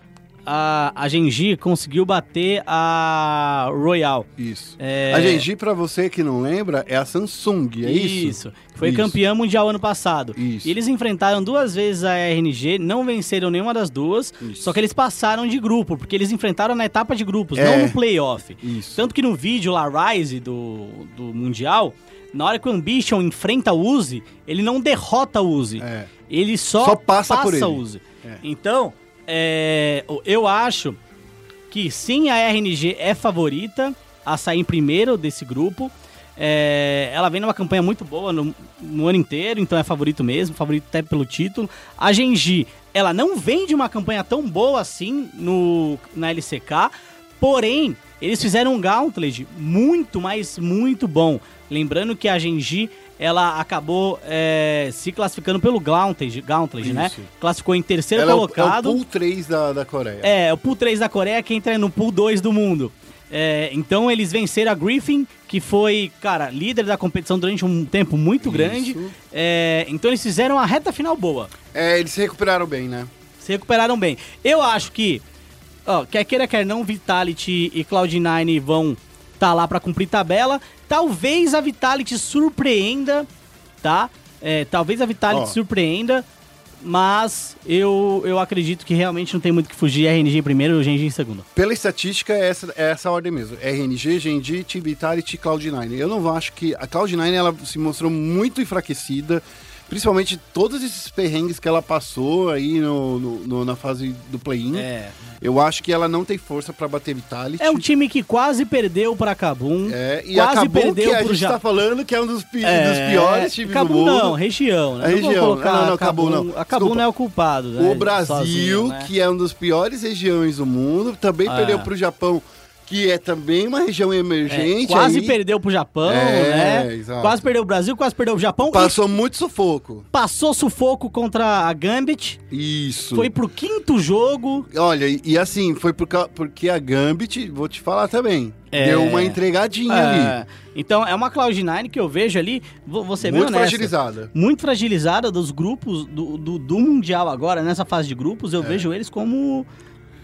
a, a Genji conseguiu bater a Royal. Isso. É, A Genji, pra você que não lembra, é a Samsung, é isso? Isso. Foi Isso. campeã mundial ano passado. Isso. E eles enfrentaram duas vezes a RNG, não venceram nenhuma das duas, Isso. só que eles passaram de grupo, porque eles enfrentaram na etapa de grupos, É. não no playoff. Isso. Tanto que no vídeo lá, Rise do, do Mundial, na hora que o Ambition enfrenta o Uzi, ele não derrota o Uzi. É. Ele só, Só passa por ele. Uzi. É. Então, é, eu acho que sim, a RNG é favorita a sair em primeiro desse grupo. É, ela vem numa campanha muito boa no, no ano inteiro, então é favorito mesmo, favorito até pelo título. A Genji, ela não vem de uma campanha tão boa assim no, na LCK, porém, eles fizeram um Gauntlet muito, mas muito bom. Lembrando que a Genji, ela acabou é, se classificando pelo Gauntlet, Gauntlet né? Classificou em terceiro Ela é o- colocado. É o, pool 3 da, da Coreia. É, o pool 3 da Coreia que entra no pool 2 do mundo. É, então eles venceram a Griffin, que foi, cara, líder da competição durante um tempo muito Isso. grande. É, então eles fizeram a reta final boa. É, eles se recuperaram bem, né? Se recuperaram bem. Eu acho que, ó, quer queira, quer não, Vitality e Cloud9 vão tá lá pra cumprir tabela. Talvez a Vitality surpreenda, tá? É, talvez a Vitality Ó. surpreenda, mas eu, eu acredito que realmente não tem muito que fugir. RNG em primeiro e Genji em segundo. Pela estatística, é essa, é essa a ordem mesmo. RNG, Genji, Team Vitality e Cloud9. Eu não acho que... A Cloud9, ela se mostrou muito enfraquecida. Principalmente todos esses perrengues que ela passou aí no, no- no- na fase do play-in. É. Eu acho que ela não tem força pra bater Vitality. É um time que quase perdeu pra Kabum. É, e quase acabou perdeu que a gente Japão. tá falando que é um dos, pi- É, dos piores times Kabum do mundo. não, região, né? A Não região. colocar Não, não, Kabum não. A Kabum Desculpa. não é o culpado, né? O Brasil, Sozinho, né? que é uma das piores regiões do mundo, também Ah. perdeu pro Japão que é também uma região É, emergente. quase aí, perdeu pro Japão, É, né? exato. Quase perdeu o Brasil, quase perdeu o Japão. Passou muito sufoco. passou sufoco contra a Gambit. Isso. Foi pro quinto jogo. Olha, e, e assim, foi por porque a Gambit, vou te falar também, É. deu uma entregadinha ali. É, então é uma Cloud9 que eu vejo ali, ser bem Muito honesto, fragilizada. Muito fragilizada dos grupos do, do, do Mundial agora, nessa fase de grupos, É. eu vejo eles como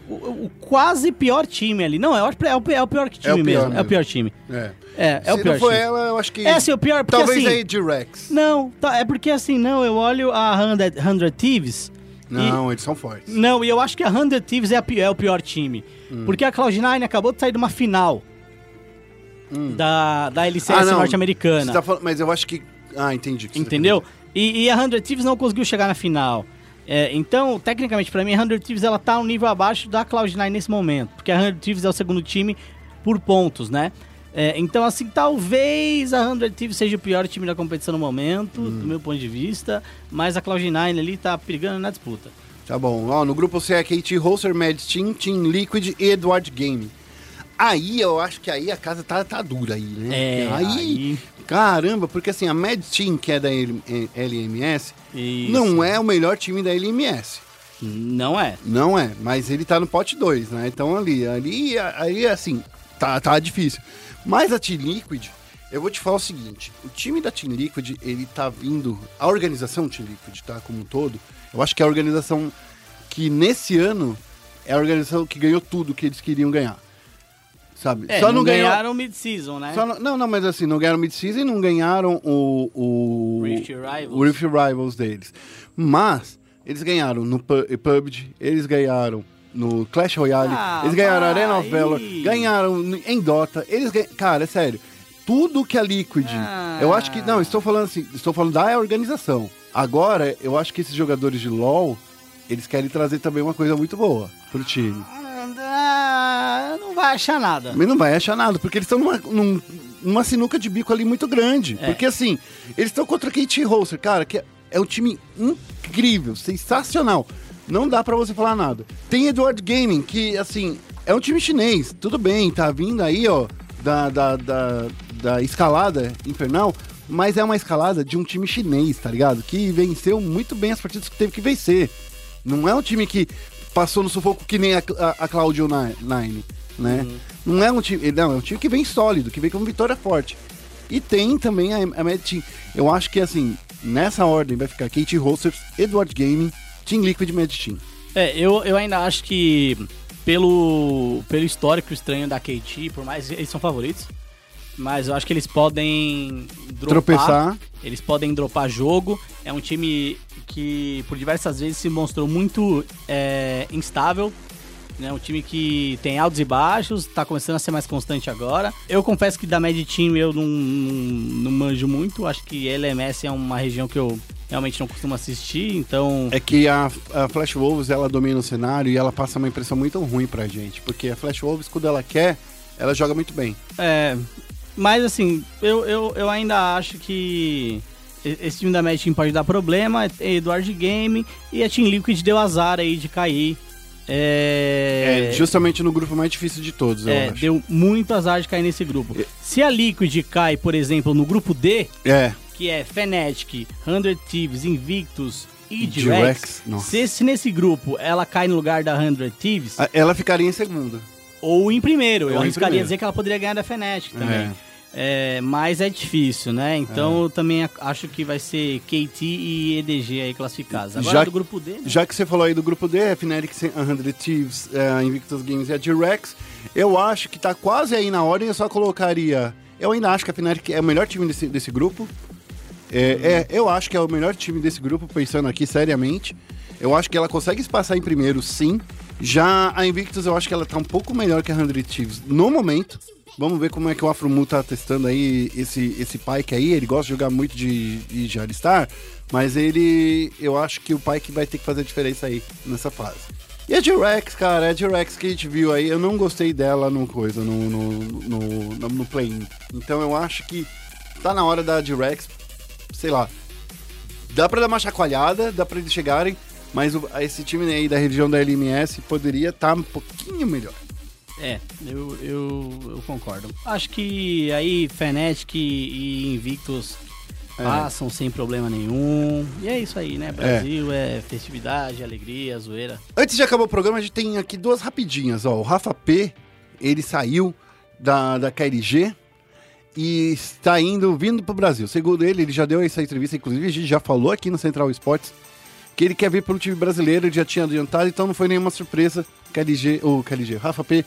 o, o quase pior time ali. Não, é o, é o, é o pior time É o pior mesmo, É o mesmo. pior time. É. É, é o Se pior não for time. ela, eu acho que. É, sim, o pior, porque Talvez assim... aí de Rex. Não, tá, é porque assim, não, eu olho a 100, 100 Thieves... Não, eles são fortes. Não, e eu acho que a 100 Thieves é, a é o pior time. Hum. Porque a Cloud9 acabou de sair de uma final da, da LCS Hum. Ah, norte-americana. Tá mas eu acho que. Ah, entendi. tá Entendeu? E, e a 100 Thieves não conseguiu chegar na final. É, então, tecnicamente, pra mim, a 100 Thieves ela tá um nível abaixo da Cloud9 nesse momento. Porque a 100 Thieves é o segundo time por pontos, né? É, então, assim, talvez a 100 Thieves seja o pior time da competição no momento, Hum. do meu ponto de vista. Mas a Cloud9 ali tá brigando na disputa. Tá bom. Ó, no grupo C é KT, Holster, Mad Team, Team Liquid e Edward Game. Aí eu acho que aí a casa tá, tá dura aí, né? É, aí, aí- Caramba, porque assim, a Mad Team, que é da LMS, Isso. não é o melhor time da LMS. Não é. Não é, mas ele tá no pote 2, né? Então ali, ali, ali assim, tá, tá difícil. Mas a Team Liquid, eu vou te falar o seguinte: o time da Team Liquid, ele tá vindo. A organização Team Liquid, tá? Como um todo, eu acho que é a organização que nesse ano é a organização que ganhou tudo que eles queriam ganhar. Sabe? É, Só não, não, ganhou. ganharam mid-season, né? Não, não, não, mas assim, não ganharam mid-season e não ganharam o, o, Rift Rivals. o Rift Rivals deles. Mas eles ganharam no Pu- PUBG, eles ganharam no Clash Royale, Ah, eles ganharam vai. Arena of Valor, ganharam em Dota, eles ganharam, cara, é sério. Tudo que a Liquid, Ah. eu acho que não, estou falando assim, estou falando da organização. Agora, eu acho que esses jogadores de LoL, eles querem trazer também uma coisa muito boa pro time. Ah, não vai achar nada. Mas não vai achar nada, porque eles estão numa, num- numa sinuca de bico ali muito grande. É. Porque assim, eles estão contra KT Holster, cara, que é, um time incrível, sensacional. Não dá pra você falar nada. Tem Edward Gaming, que assim, é um time chinês, tudo bem, tá vindo aí, ó, da, da, da, da escalada infernal, mas é uma escalada de um time chinês, tá ligado? Que venceu muito bem as partidas que teve que vencer. Não é um time que passou no sufoco que nem a, a, a Cloud9, né? Não é um time. Não, é um time que vem sólido, que vem com vitória forte. E tem também a, a Mad Team. Eu acho que assim, nessa ordem vai ficar Kate Holsters, Edward Gaming, Team Liquid e Mad Team. É, eu, eu ainda acho que pelo, pelo histórico estranho da KT, por mais eles são favoritos, mas eu acho que eles podem dropar, Tropeçar. eles podem dropar jogo. É um time que por diversas vezes se mostrou muito é, instável. Né, um time que tem altos e baixos, tá começando a ser mais constante agora. Eu confesso que da Mad Team eu não, não, não manjo muito. Acho que LMS é uma região que eu realmente não costumo assistir, então. É que a, a Flash Wolves ela domina o cenário e ela passa uma impressão muito ruim pra gente. Porque a Flash Wolves, quando ela quer, ela joga muito bem. É, mas assim, eu, eu, eu ainda acho que esse time da Mad Team pode dar problema. É Eduardo Game e a Team Liquid deu azar aí de cair. É, É, justamente no grupo mais difícil de todos, eu é, acho. deu muito azar de cair nesse grupo. Se a Liquid cai, por exemplo, no grupo D, É, que é Fnatic, 100 Thieves, Invictus e Drex, se, se nesse grupo ela cai no lugar da 100 Thieves, ela ficaria em segundo. ou em primeiro. Ou Eu arriscaria dizer que ela poderia ganhar da Fnatic também. É. É, mas é difícil, né? Então eu também ac- acho que vai ser KT e EDG aí classificados. Agora Já- do grupo D, né? Já que você falou aí do grupo D, a Fnatic 100 Thieves, é, Invictus Games e a G-Rex, eu acho que tá quase aí na ordem, eu só colocaria... Eu ainda acho que a Fnatic é o melhor time desse, desse grupo. É, é, eu acho que é o melhor time desse grupo, pensando aqui seriamente. Eu acho que ela consegue se passar em primeiro, sim. Já a Invictus, eu acho que ela tá um pouco melhor que a 100 Thieves no momento. Vamos ver como é que o Afromu tá testando aí esse, esse Pike aí. Ele gosta de jogar muito de, de, de Alistar, mas ele. Eu acho que o Pike vai ter que fazer a diferença aí nessa fase. E a G-Rex, cara, a G-Rex que a gente viu aí, eu não gostei dela no coisa, no, no, no, no, no play-in. Então eu acho que tá na hora da G-Rex, sei lá, dá pra dar uma chacoalhada, dá pra eles chegarem, mas o- esse time aí da região da LMS poderia estar um pouquinho melhor. É, eu, eu, eu concordo. Acho que aí Fnatic e Invictus É. passam sem problema nenhum. E é isso aí, né? Brasil é, festividade, alegria, zoeira. Antes de acabar o programa, a gente tem aqui duas rapidinhas. Ó. O Rafa P, ele saiu da, da KLG e está indo, vindo pro Brasil. Segundo ele, ele já deu essa entrevista, inclusive a gente já falou aqui no Central Esportes que ele quer vir pelo time brasileiro, ele já tinha adiantado, então não foi nenhuma surpresa. KLG, ou KLG, Rafa P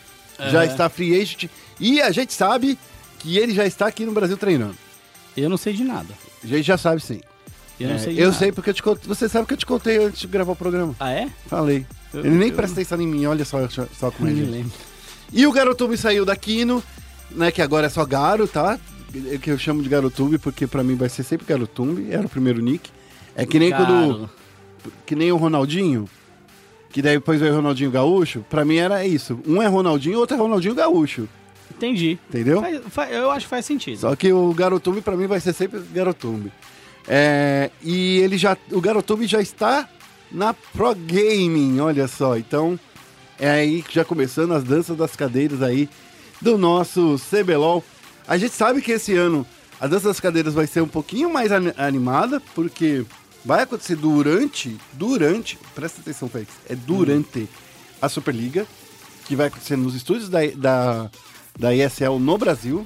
já está free agent e a gente sabe que ele já está aqui no Brasil treinando. Eu não sei de nada. A gente já sabe sim. Eu não É, sei de eu nada. sei porque eu te contei, você sabe que eu te contei antes de gravar o programa. Ah, é? Falei. Eu- ele nem eu- presta atenção em mim, olha só, só como é gente. lembro. E o Garotube saiu da Kino, né? Que agora é só Garo, tá? É Que eu chamo de Garotube porque pra mim vai ser sempre Garotumbi, era o primeiro nick. É que nem Caro. quando. Que nem o Ronaldinho. Que daí depois veio o Ronaldinho Gaúcho. Pra mim era isso. Um é Ronaldinho, outro é Ronaldinho Gaúcho. Entendi. Entendeu? Faz- fa- eu acho que faz sentido. Só que o Garotumbi pra mim vai ser sempre Garotumbi. É, e ele já. O Garotumbi já está na Pro Gaming, olha só. Então, é aí que já começando as danças das cadeiras aí do nosso CBLOL. A gente sabe que esse ano a dança das cadeiras vai ser um pouquinho mais ani- animada, porque vai acontecer durante, durante, presta atenção, Félix, é durante a Superliga, que vai acontecer nos estúdios da, da, da ESL no Brasil.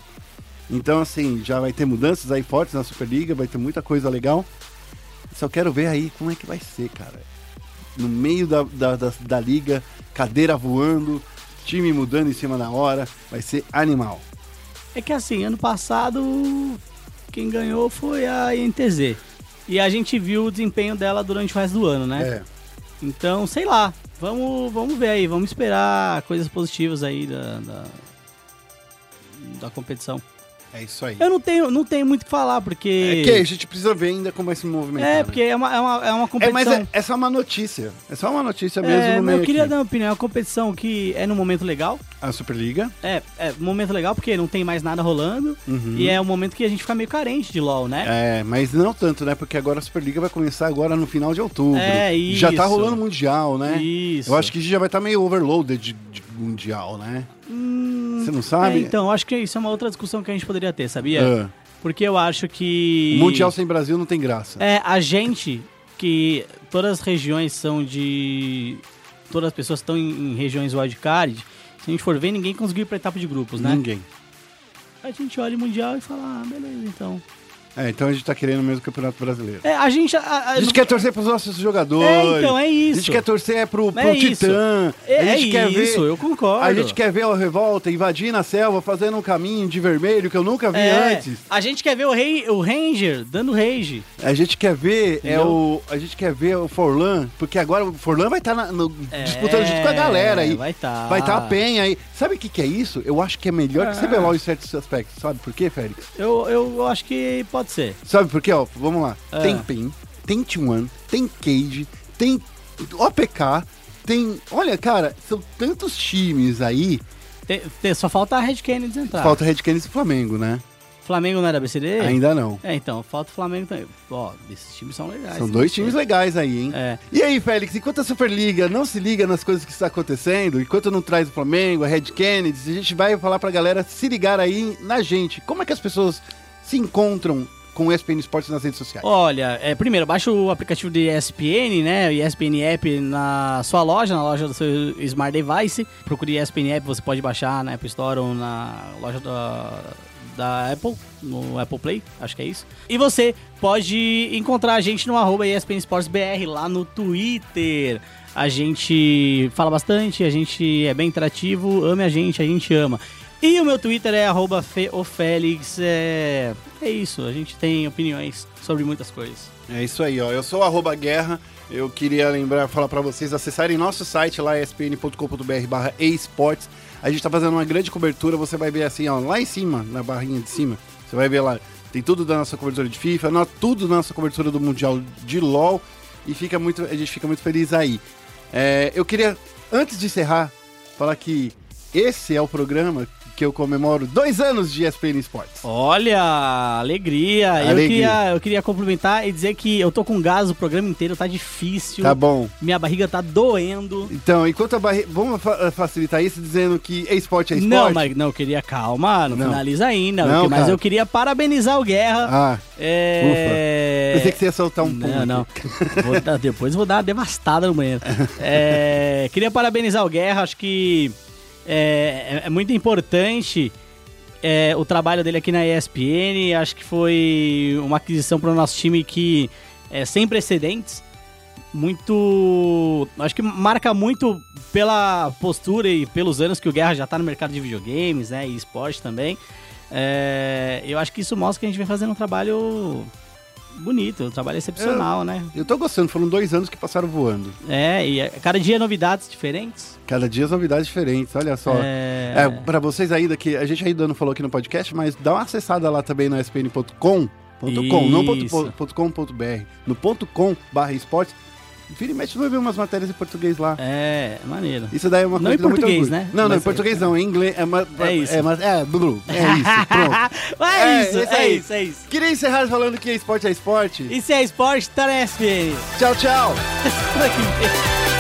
Então, assim, já vai ter mudanças aí fortes na Superliga, vai ter muita coisa legal. Só quero ver aí como é que vai ser, cara. No meio da, da, da, da liga, cadeira voando, time mudando em cima da hora, vai ser animal. É que assim, ano passado quem ganhou foi a INTZ. E a gente viu o desempenho dela durante o resto do ano, né? É. Então, sei lá. Vamos, vamos ver aí, vamos esperar coisas positivas aí da, da, da competição. É isso aí. Eu não tenho, não tenho muito o que falar, porque. É que a gente precisa ver ainda como vai se movimentar. É, né? porque é uma, é uma, é uma É, competição. mas é, é só uma notícia. É só uma notícia mesmo É, no meio eu queria aqui. dar uma opinião. É uma competição que é no momento legal. A Superliga. É, é um momento legal porque não tem mais nada rolando. Uhum. E é um momento que a gente fica meio carente de LoL, né? É, mas não tanto, né? Porque agora a Superliga vai começar agora no final de outubro. É, Já tá isso. rolando Mundial, né? Isso. Eu acho que já vai estar meio overloaded de, de Mundial, né? Você não sabe? É, então, eu acho que isso é uma outra discussão que a gente poderia ter, sabia? Ah, Porque eu acho que. o Mundial sem Brasil não tem graça. É, a gente, que todas as regiões são de. Todas as pessoas estão em, em regiões wildcard. Se a gente for ver, ninguém conseguiu ir pra etapa de grupos, né? Ninguém. A gente olha o Mundial e fala, ah, beleza, então. É, então a gente tá querendo mesmo o Campeonato Brasileiro. É, a gente. A, a- A gente quer torcer pros nossos jogadores. É, então, é isso. A gente quer torcer pro, pro É isso. Titã. É, a gente é quer isso, ver. eu concordo. A gente quer ver a revolta invadindo a selva, fazendo um caminho de vermelho que eu nunca vi É, antes. A gente quer ver o, rei, o Ranger dando rage. A gente quer ver é o a gente quer ver o Forlan, porque agora o Forlan vai estar É, disputando junto com a galera aí. vai tá. Vai estar a Penha aí. Sabe o que, que é isso? Eu acho que é melhor que Ah. o CBLOL em certos aspectos. Sabe por quê, Félix? Eu, eu acho que pode ser. Sabe por quê? Ó, vamos lá. Ah. Tem PEN, tem T1, tem Cage, tem OPK, tem. Olha, cara, são tantos times aí. Tem- tem- só falta a Red Kennedy entrar. Falta Red Canids e Flamengo, né? Flamengo não é da BCD? Ainda não. É, então, falta o Flamengo também. Ó, esses times são legais. São dois times legais aí, hein? É. E aí, Félix, enquanto a Superliga não se liga nas coisas que está acontecendo, enquanto não traz o Flamengo, a Red Kennedy, a gente vai falar pra galera se ligar aí na gente. Como é que as pessoas se encontram com o ESPN Esportes nas redes sociais? Olha, é, primeiro, baixa o aplicativo de ESPN, né? O ESPN App na sua loja, na loja do seu Smart Device. Procure ESPN App, você pode baixar na App Store ou na loja da, da Apple, no Apple Play, acho que é isso. E você pode encontrar a gente no arroba ESPN Sports BR lá no Twitter. A gente fala bastante, a gente é bem interativo, ame a gente, a gente ama. E o meu Twitter é arroba feofélix, é, é isso, a gente tem opiniões sobre muitas coisas. É isso aí, ó. Eu sou o guerra. Eu queria lembrar, falar pra vocês acessarem nosso site lá, espn.com.br barra esportes. A gente tá fazendo uma grande cobertura, você vai ver assim, ó, lá em cima, na barrinha de cima, você vai ver lá, tem tudo da nossa cobertura de FIFA, tudo da nossa cobertura do Mundial de LoL, e fica muito, a gente fica muito feliz aí. É, eu queria, antes de encerrar, falar que esse é o programa que eu comemoro dois anos de ESPN Esportes. Olha, alegria. Eu, Alegria. queria, eu queria cumprimentar e dizer que eu tô com gás o programa inteiro, tá difícil. Tá bom. Minha barriga tá doendo. Então, enquanto a barriga. Vamos fa- facilitar isso dizendo que é esporte é esporte? Não, mas não, eu queria calma, não, Não. finaliza ainda. Não, mas cara. eu queria parabenizar o Guerra. Ah, é... pensei que você ia soltar um Não, não. Vou dar- depois vou dar uma devastada no banheiro. É, queria parabenizar o Guerra, acho que é, é- é muito importante é, o trabalho dele aqui na ESPN. Acho que foi uma aquisição para o nosso time que é sem precedentes. Muito. Acho que marca muito pela postura e pelos anos que o Guerra já tá no mercado de videogames, né? E esporte também. É, eu acho que isso mostra que a gente vem fazendo um trabalho bonito, um trabalho excepcional, né? Eu tô gostando, foram dois anos que passaram voando. É, e a cada dia novidades diferentes. Cada dia as novidades diferentes, olha só. É, É, pra vocês ainda que a gente ainda não falou aqui no podcast, mas dá uma acessada lá também no spn.com. .com, não ponto, ponto ponto br. No ponto .com barra esportes. Vira e mexe, você vai ver umas matérias em português lá. é, é maneiro. Isso daí é uma Não coisa em dá muito português, né? Não, não, em português não, em inglês. É, uma, É isso. É, mas- é, Blu, é isso, pronto. é, É, isso, isso é isso, é isso. Queria encerrar falando que esporte é esporte. E se é esporte, tá na SPN. Tchau, tchau.